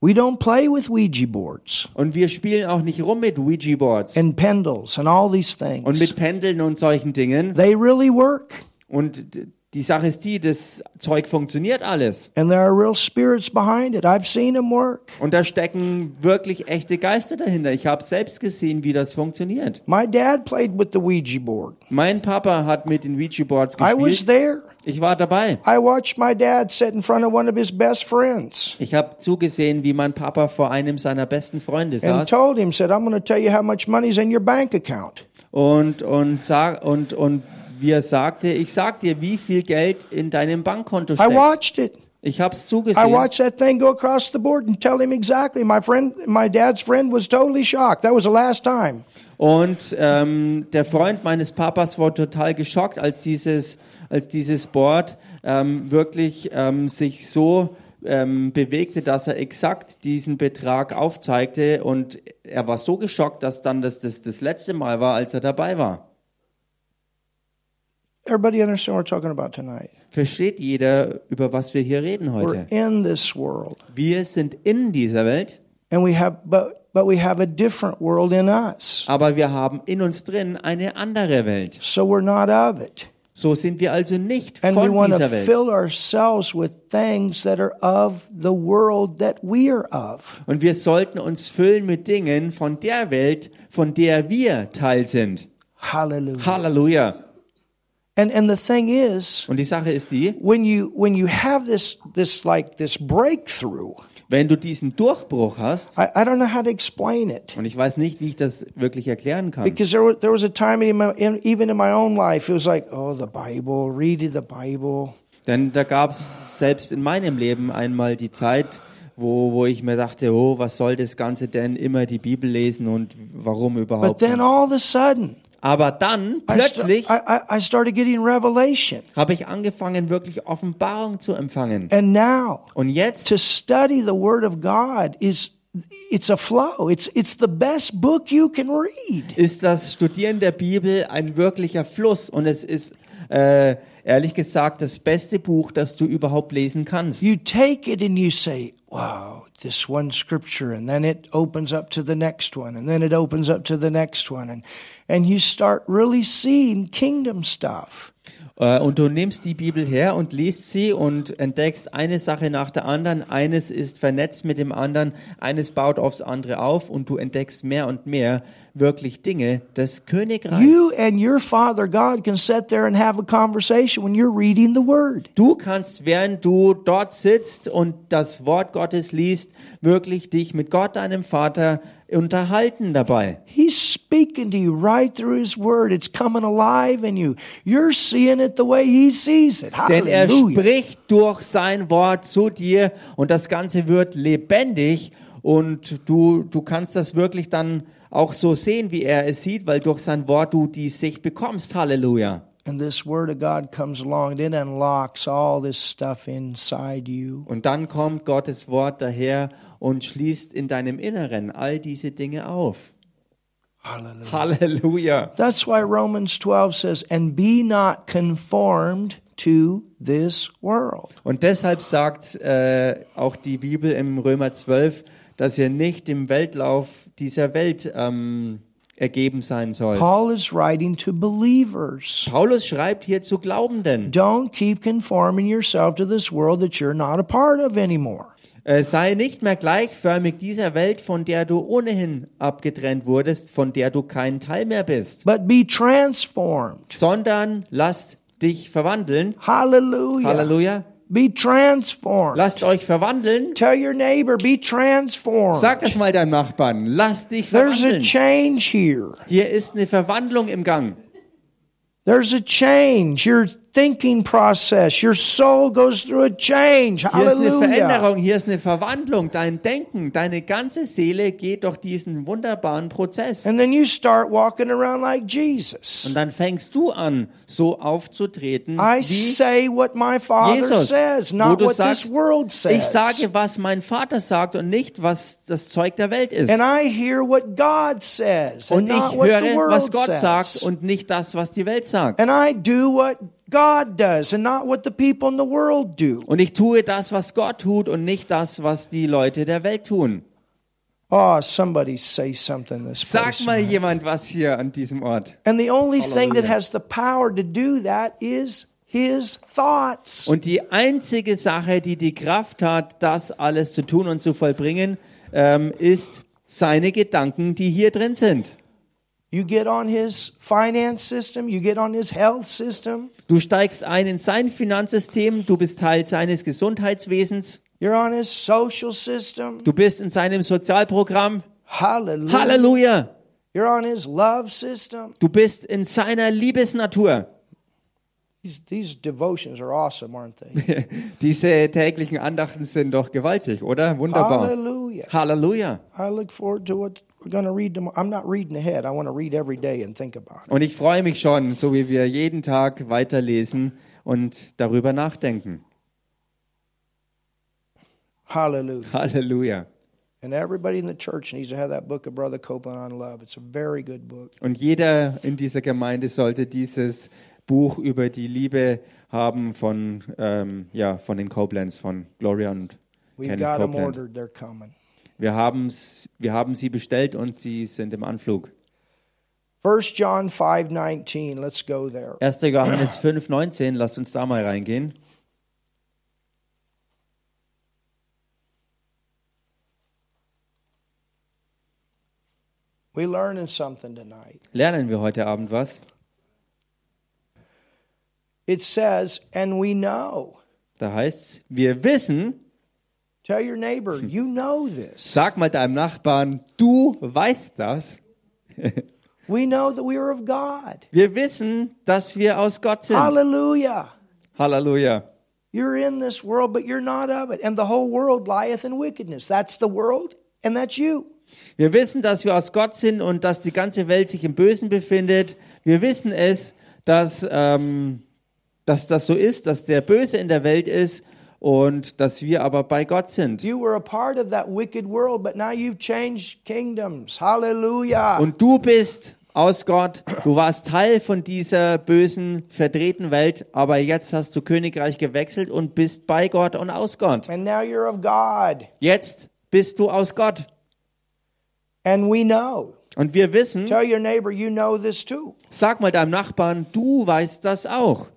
We don't play with Ouija boards Und wir spielen auch nicht rum mit Ouija-Boards and pendles and all these und things. mit Pendeln und solchen Dingen. They really work. Und die Sache ist die, das Zeug funktioniert alles. And there are real spirits behind it. I've seen them work. Und da stecken wirklich echte Geister dahinter. Ich habe selbst gesehen, wie das funktioniert. My dad played with the Ouija board. Mein Papa hat mit den Ouija-Boards I was gespielt. there. Ich war dabei. I watched my dad sit in front of one of his best friends Ich habe zugesehen, wie mein Papa vor einem seiner besten Freunde and saß told him, said, I'm going to tell you how much money's in your bank account. und und sag und und wie er sagte, ich sag dir, wie viel Geld in deinem Bankkonto I steckt. watched it. Ich hab's I zugesehen. watched that thing go across the board and tell him exactly. My friend, my dad's friend was totally shocked. That was the last time. Und ähm, der Freund meines Papas war total geschockt, als dieses, als dieses Board ähm, wirklich ähm, sich so ähm, bewegte, dass er exakt diesen Betrag aufzeigte. Und er war so geschockt, dass dann das, das das letzte Mal war, als er dabei war. Everybody understand what we're talking about tonight? Versteht jeder, über was wir hier reden We're heute? in this world, Wir sind in dieser Welt, and we have, but but we have a different world in us. aber wir haben in uns drin eine andere Welt. So we're not of it. So sind wir also nicht And we von want to dieser Welt. fill ourselves with things that are of the world that we are of. Und wir sollten uns füllen mit Dingen von der Welt, von der wir Teil sind. Hallelujah. Halleluja. And and the thing is, Und die Sache ist die, when you when you have this this like this breakthrough, wenn du diesen Durchbruch hast, I, I don't know how to explain it. und ich weiß nicht, wie ich das wirklich erklären kann, Because there was, there was a time in my, in, even in my own life, it was like, oh, the Bible, read the Bible. denn da gab es selbst in meinem Leben einmal die Zeit, wo, wo ich mir dachte, oh, was soll das Ganze denn, immer die Bibel lesen und warum But überhaupt? then all of a sudden, Aber dann, plötzlich, I, I, I started getting revelation. habe ich angefangen, wirklich Offenbarung zu empfangen. And now, Und jetzt to study the Word of God is it's a flow. It's it's the best book you can read. ist das Studieren der Bibel ein wirklicher Fluss und es ist äh, ehrlich gesagt das beste Buch, das du überhaupt lesen kannst. You take it and you say, "Wow, this one scripture," and then it opens up to the next one, and then it opens up to the next one, and and you start really seeing kingdom stuff. Äh, und du nimmst die Bibel her und liest sie und entdeckst eine Sache nach der anderen. Eines ist vernetzt mit dem anderen, eines baut aufs andere auf und du entdeckst mehr und mehr wirklich Dinge des Königreichs. You and your Father God can sit there and have a conversation when you're reading the Word. Du kannst, während du dort sitzt und das Wort Gottes liest, wirklich dich mit Gott, deinem Vater, unterhalten dabei. He's speaking to you right through His Word. It's coming alive in you. You're seeing it the way He sees it. Denn er spricht durch sein Wort zu dir und das Ganze wird lebendig und du, du kannst das wirklich dann auch so sehen, wie er es sieht, weil durch sein Wort du die Sicht bekommst. Halleluja. And this Word of God comes along and it unlocks all this stuff inside you. Und dann kommt Gottes Wort daher und schließt in deinem Inneren all diese Dinge auf. Hallelujah. Halleluja. That's why Romans 12 says, and be not conformed to this world. Und deshalb sagt äh, auch die Bibel im Römer 12, dass ihr nicht dem Weltlauf dieser Welt ähm, ergeben sein sollt. Paul is writing to believers. Paulus schreibt hier zu Glaubenden. Don't keep conforming yourself to this world that you're not a part of anymore. Äh, sei nicht mehr gleichförmig dieser Welt, von der du ohnehin abgetrennt wurdest, von der du kein Teil mehr bist, But be transformed. sondern lasst dich verwandeln. Hallelujah. Halleluja. Be transformed. Lasst euch verwandeln. Tell your neighbor, be transformed. Sag das mal deinem Nachbarn. Lass dich There's a verwandeln. change here. Hier ist eine Verwandlung im Gang. There's a change. Your thinking process, your soul goes through a change. Hier ist eine Hallelujah. Veränderung, hier ist eine Verwandlung. Dein Denken, deine ganze Seele geht durch diesen wunderbaren Prozess. And then you start walking around like Jesus. Und dann fängst du an, so aufzutreten I wie say what my Father Jesus, says, wo not du what sagst, this world says. ich sage, was mein Vater sagt und nicht, was das Zeug der Welt ist. and I hear what God says, and Und ich höre, was Gott says. sagt und nicht das, was die Welt sagt. and I do what God does, and not what the people in the world do. Und ich tue das, was Gott tut und nicht das, was die Leute der Welt tun. Oh, somebody say something this Sag mal jemand was hier an diesem Ort. And the only thing that has the power to do that is His thoughts. Und die einzige Sache, die die Kraft hat, das alles zu tun und zu vollbringen, ähm, ist seine Gedanken, die hier drin sind. You get on His finance system, you get on His health system, Du steigst ein in sein Finanzsystem, du bist Teil seines Gesundheitswesens, you're on His social system. du bist in seinem Sozialprogramm. Hallelujah. Halleluja! You're on His love system. Du bist in seiner Liebesnatur. These, these devotions are awesome, aren't they? (laughs) Diese täglichen Andachten sind doch gewaltig, oder? Wunderbar. Hallelujah. Halleluja. I look forward to what we're going to read tomorrow. I'm not reading ahead. I want to read every day and think about it. Und ich freue mich schon, so wie wir jeden Tag weiterlesen und darüber nachdenken. Hallelujah. Halleluja. And everybody in the church needs to have that book of Brother Copeland on love. It's a very good book. Und jeder in dieser Gemeinde sollte dieses Buch über die Liebe haben von, ähm, ja, von den Copelands, von Gloria und We've Kenneth got them Copeland. ordered. They're coming. Wir, haben's, wir haben sie bestellt und sie sind im Anflug. 1 John 5:19. Let's go there. 1. Johannes (clears throat) 5,19, lasst uns da mal reingehen. We learning something tonight. Lernen wir heute Abend was? It says, "And we know." Da heißt wir wissen, Tell your neighbor, you know this. sag mal deinem Nachbarn, du weißt das. (laughs) We know that we are of God. Wir wissen, dass wir aus Gott sind. Hallelujah. Halleluja. You're in this world, but you're not of it. And the whole world lieth in wickedness. That's the world, and that's you. Wir wissen, dass wir aus Gott sind und dass die ganze Welt sich im Bösen befindet. Wir wissen es, dass, ähm, dass das so ist, dass der Böse in der Welt ist und dass wir aber bei Gott sind. You were a part of that wicked world, but now you've changed kingdoms. Hallelujah. Und du bist aus Gott, du warst Teil von dieser bösen, verdrehten Welt, aber jetzt hast du Königreich gewechselt und bist bei Gott und aus Gott. and now you're of God. Jetzt bist du aus Gott. And we know. Und wir wissen, Tell your neighbor, you know this too. sag mal deinem Nachbarn, du weißt das auch.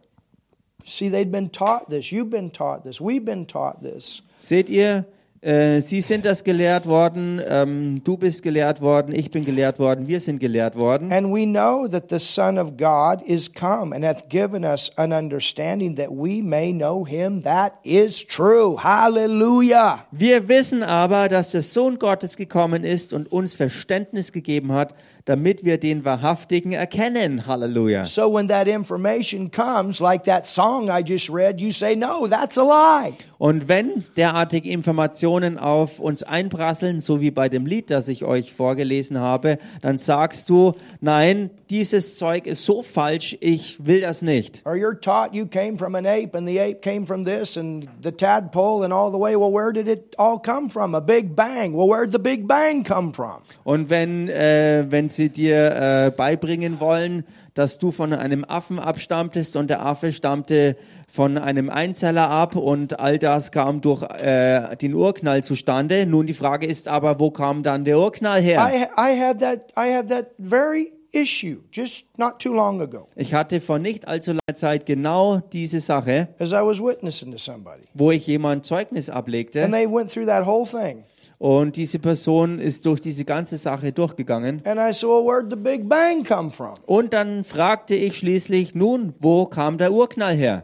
See, they'd been taught this. You've been taught this. We've been taught this. Seht ihr, äh, sie sind das gelehrt worden, ähm, du bist gelehrt worden, ich bin gelehrt worden, wir sind gelehrt worden. And we know that the Son of God is come and hath given us an understanding that we may know him that is true. Hallelujah. Wir wissen aber, dass der Sohn Gottes gekommen ist und uns Verständnis gegeben hat, damit wir den Wahrhaftigen erkennen. Halleluja. So when that information comes, like that song I just read, you say, no, that's a lie. Und wenn derartige Informationen auf uns einprasseln, so wie bei dem Lied, das ich euch vorgelesen habe, dann sagst du, nein, dieses Zeug ist so falsch, ich will das nicht. Or you're taught you came from an ape and the ape came from this and the tadpole and all the way. Well, where did it all come from? A big bang. Well, where did the big bang come from? Und wenn, äh, wenn sie dir äh, beibringen wollen, dass du von einem Affen abstammtest und der Affe stammte von einem Einzeller ab und all das kam durch äh, den Urknall zustande. Nun die Frage ist aber, wo kam dann der Urknall her? I, I had that I had that very issue just not too long ago Ich hatte vor nicht allzu langer Zeit genau diese Sache, as I was witnessing to somebody. wo ich jemand Zeugnis ablegte And they went through that whole thing. und diese Person ist durch diese ganze Sache durchgegangen. And I said, Well, where'd the Big Bang come from? Und dann fragte ich schließlich, nun, wo kam der Urknall her?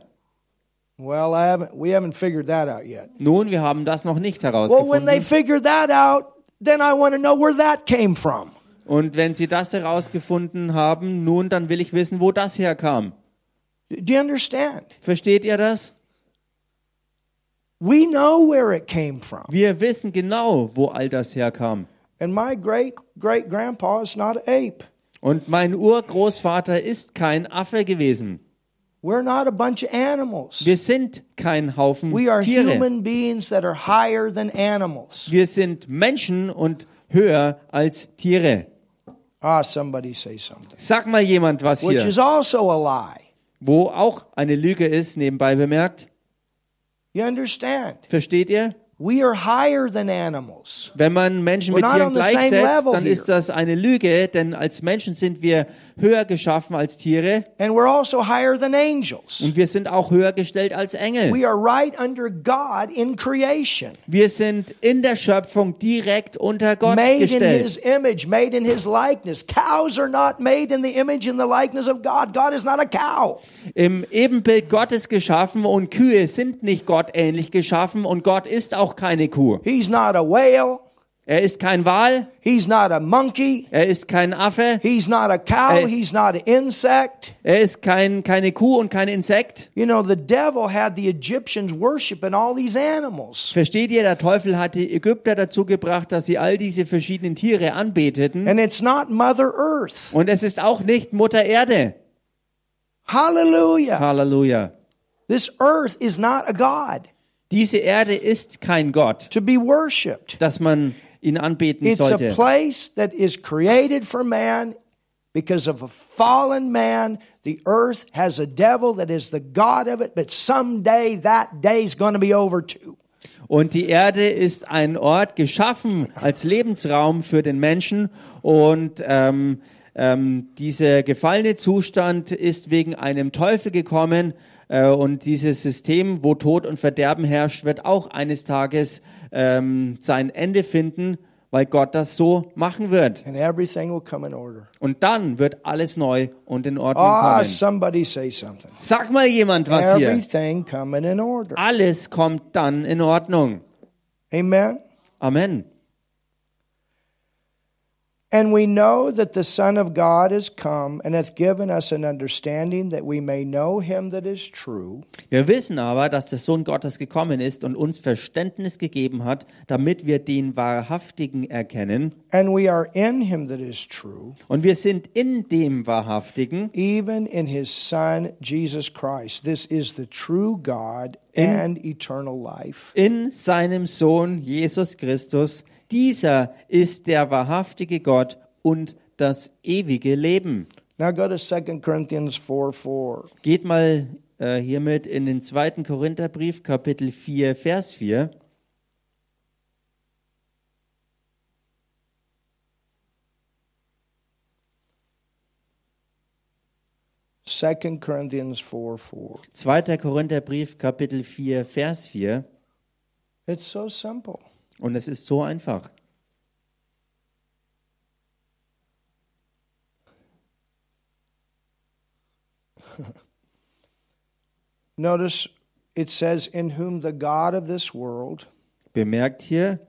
Well, I haven't we haven't figured that out yet. Nun, wir haben das noch nicht Well, when they herausgefunden. figure that out, then I want to know where that came from. Und wenn Sie das herausgefunden haben, nun, dann will ich wissen, wo das herkam. Do you understand? Versteht ihr das? We know where it came from. Wir wissen genau, wo all das herkam. And my great great grandpa is not an ape. Und mein Urgroßvater ist kein Affe gewesen. We're not a bunch of animals. Wir sind kein Haufen We are Tiere. human beings that are higher than animals. Wir sind Menschen und höher als Tiere. Ah, somebody say something. Sag mal jemand was Which hier, is also a lie. wo auch eine Lüge ist, nebenbei bemerkt. You understand? Versteht ihr? We are higher than animals. Wenn man Menschen mit Tieren gleichsetzt, dann ist das eine Lüge, denn als Menschen sind wir höher geschaffen als Tiere And we're also higher than angels. und wir sind auch höher gestellt als Engel. We are right under God in creation. Wir sind in der Schöpfung direkt unter Gott Made in gestellt. his image, made in his likeness. Cows are not made in the image and the likeness of God. God is not a cow. Im Ebenbild Gottes geschaffen und Kühe sind nicht Gott ähnlich geschaffen und Gott ist auch keine Kuh. He's not a whale. Er ist kein Wal, He's not a monkey. er ist kein Affe, He's not a cow. Hey. He's not an insect. er ist kein, keine Kuh und kein Insekt. You know, the devil had the Egyptians worshiping all these animals. Versteht ihr, der Teufel hat die Ägypter dazu gebracht, dass sie all diese verschiedenen Tiere anbeteten. And it's not Mother Earth. Und es ist auch nicht Mutter Erde. Hallelujah. Halleluja. This earth is not a God Diese Erde ist kein Gott, to be worshiped. dass man ihn anbeten It's a sollte. place that is created for man because of a fallen man. The earth has a devil that is the God of it, but someday that day's going to be over too. Und die Erde ist ein Ort geschaffen als Lebensraum für den Menschen. Und ähm, ähm, dieser gefallene Zustand ist wegen einem Teufel gekommen. Äh, und dieses System, wo Tod und Verderben herrscht, wird auch eines Tages ähm, sein Ende finden, weil Gott das so machen wird. And everything will come in order. Und dann wird alles neu und in Ordnung Ah, kommen. somebody say something. Sag mal jemand was hier. Everything coming in order. Alles kommt dann in Ordnung. Amen. Amen. And we know that the Son of God is come and hath given us an understanding that we may know him that is true, Wir wissen aber, dass der Sohn Gottes gekommen ist und uns Verständnis gegeben hat, damit wir den Wahrhaftigen erkennen. and we are in him that is true, Und wir sind in dem Wahrhaftigen, even in his Son Jesus Christ. This is the true God and eternal life. in seinem Sohn Jesus Christus. Dieser ist der wahrhaftige Gott und das ewige Leben. Now go to 2 Corinthians 4 4. Geht mal äh, hiermit in den zweiten Korintherbrief, Kapitel 4, Vers 4. Second Corinthians 4 4. 2. Korintherbrief, Kapitel 4, Vers 4. It's so simple. Und es ist so einfach. (laughs) Notice it says, In whom the God of this world Bemerkt hier,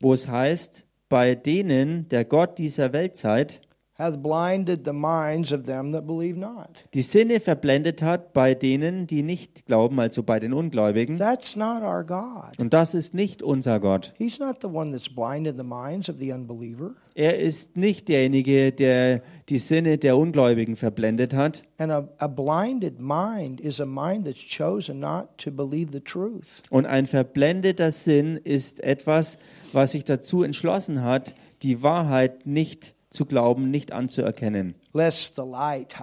wo es heißt, bei denen der Gott dieser Weltzeit hath blinded the minds of them that believe not. die Sinne verblendet hat, bei denen, die nicht glauben, also bei den Ungläubigen. That's not our God. Und das ist nicht unser Gott. He's not the one that's blinded the minds of the unbeliever. Er ist nicht derjenige, der die Sinne der Ungläubigen verblendet hat. And a, a blinded mind is a mind that's chosen not to believe the truth. Und ein verblendeter Sinn ist etwas, was sich dazu entschlossen hat, die Wahrheit nicht zu glauben, nicht anzuerkennen. the light,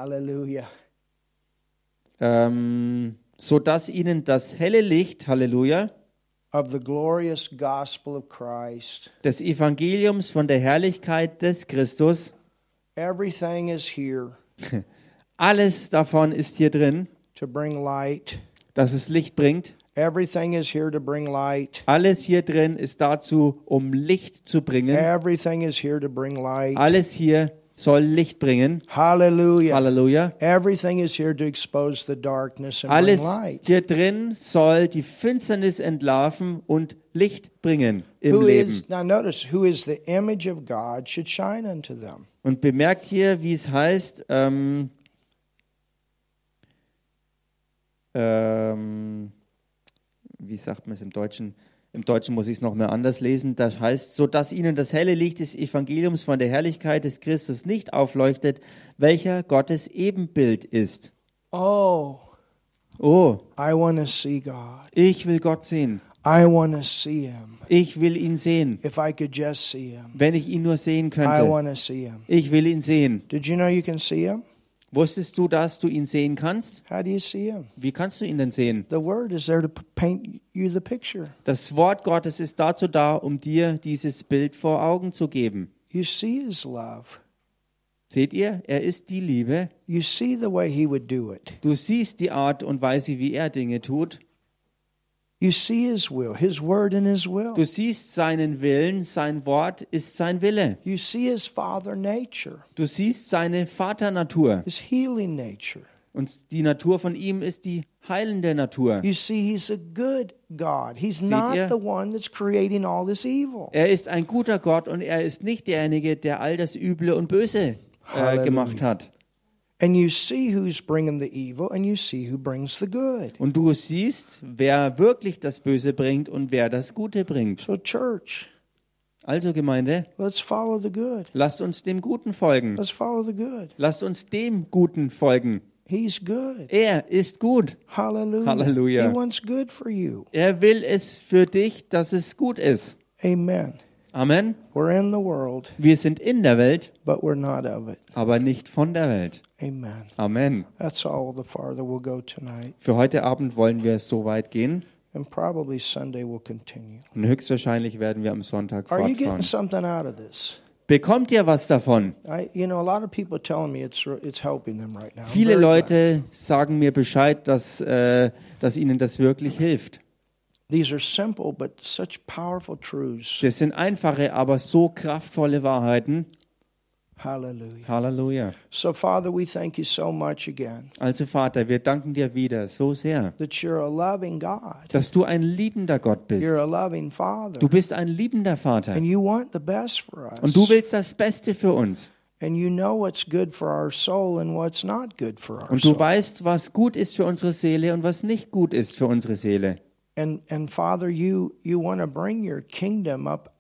Ähm, so dass ihnen das helle Licht, Halleluja, of the glorious gospel of Christ. des Evangeliums von der Herrlichkeit des Christus, Everything is here (laughs) alles davon ist hier drin, to bring light. dass es Licht bringt. Everything is here to bring light. Alles hier drin ist dazu, um Licht zu bringen. Everything is here to bring light. Alles hier soll Licht bringen. Hallelujah. Halleluja. Everything is here to expose the darkness and Alles bring light. hier drin soll die Finsternis entlarven und Licht bringen im Who Leben. is now notice who is the image of God should shine unto them. Und bemerkt hier, wie es heißt, ähm, ähm, wie sagt man es im Deutschen? Im Deutschen muss ich es noch mehr anders lesen. Das heißt, so dass ihnen das helle Licht des Evangeliums von der Herrlichkeit des Christus nicht aufleuchtet, welcher Gottes Ebenbild ist. Oh, Oh, I want to see God. ich will Gott sehen. I want to see him. Ich will ihn sehen. If I could just see him. Wenn ich ihn nur sehen I könnte. want to see him. Ich will ihn sehen. Did you know you can see him? Wusstest du, dass du ihn sehen kannst? How do you see him? Wie kannst du ihn denn sehen? The word is there to p- paint you the picture. Das Wort Gottes ist dazu da, um dir dieses Bild vor Augen zu geben. You see his love. Seht ihr? Er ist die Liebe. You see the way he would do it. Du siehst die Art und Weise, wie er Dinge tut. You see his will, his word and his will. Du siehst seinen Willen, sein Wort ist sein Wille. You see his father nature, Du siehst seine Vaternatur. his healing nature. Und die Natur von ihm ist die heilende Natur. You see he's a good God. He's Seht not ihr? the one that's creating all this evil. Er ist ein guter Gott und er ist nicht derjenige, der all das Üble und Böse äh, Halleluja. gemacht hat. And you see who's bringing the evil and you see who brings the good. Und du siehst, wer wirklich das Böse bringt und wer das Gute bringt. So, church, Also Gemeinde, let's follow the good. lasst uns dem Guten folgen. Let's follow the good. Lasst uns dem Guten folgen. He's good. Er ist gut. Hallelujah. Hallelujah. He wants good for you. Er will es für dich, dass es gut ist. Amen. Amen. We're in the world, Wir sind in der Welt, but we're not of it. aber nicht von der Welt. Amen. Amen. That's all the farther we'll go tonight. Für heute Abend wollen wir so weit gehen And probably Sunday will continue. und höchstwahrscheinlich werden wir am Sonntag Are you getting something out of this? Bekommt ihr was davon? I, you know, a lot of people are telling me it's it's helping them right now. I'm Viele. Leute sagen mir Bescheid, dass, äh, dass ihnen das wirklich hilft. Das sind einfache, aber so kraftvolle Wahrheiten. Hallelujah. Halleluja. So, Father, we thank you so much again Also Vater, wir danken dir wieder so sehr, that you're a loving God. dass du ein liebender Gott bist. You're a loving Father. Du bist ein liebender Vater And you want the best for us. und du willst das Beste für uns. And you know what's good for our soul and what's not good for our Und du weißt, was gut ist für unsere Seele und was nicht gut ist für unsere Seele. And and Father, you you want to bring your kingdom up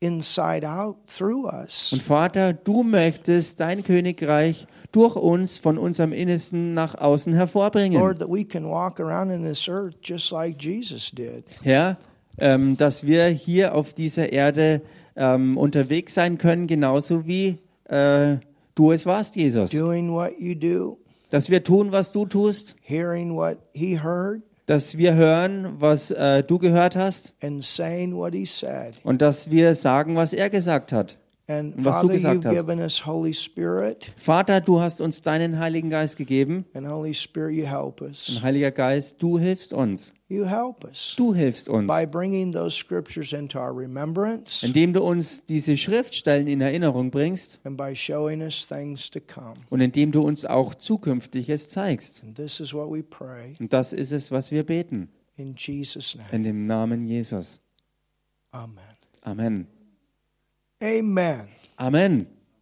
inside out through us. Und Vater, du möchtest dein Königreich durch uns von unserem Innersten nach außen hervorbringen. Lord, that we can walk around in this earth just like Jesus did. Herr, ähm, dass wir hier auf dieser Erde ähm, unterwegs sein können, genauso wie äh, du es warst, Jesus. Doing what you do, Dass wir tun, was du tust, hearing what he heard, dass wir hören, was äh, du gehört hast und dass wir sagen, was er gesagt hat. And Und was du Father, gesagt you've hast. given us Holy Spirit, Vater, du hast uns deinen Heiligen Geist gegeben. and Holy Spirit, you help Und us. Heiliger Geist, du hilfst uns. You help us Du hilfst uns. by bringing those scriptures into our remembrance Indem du uns diese Schriftstellen in Erinnerung bringst and by showing us things to come. und indem du uns auch Zukünftiges zeigst. Und das ist es, was wir beten. in Jesus' name. In dem Namen Jesus. Amen. Amen. Amen. Amen.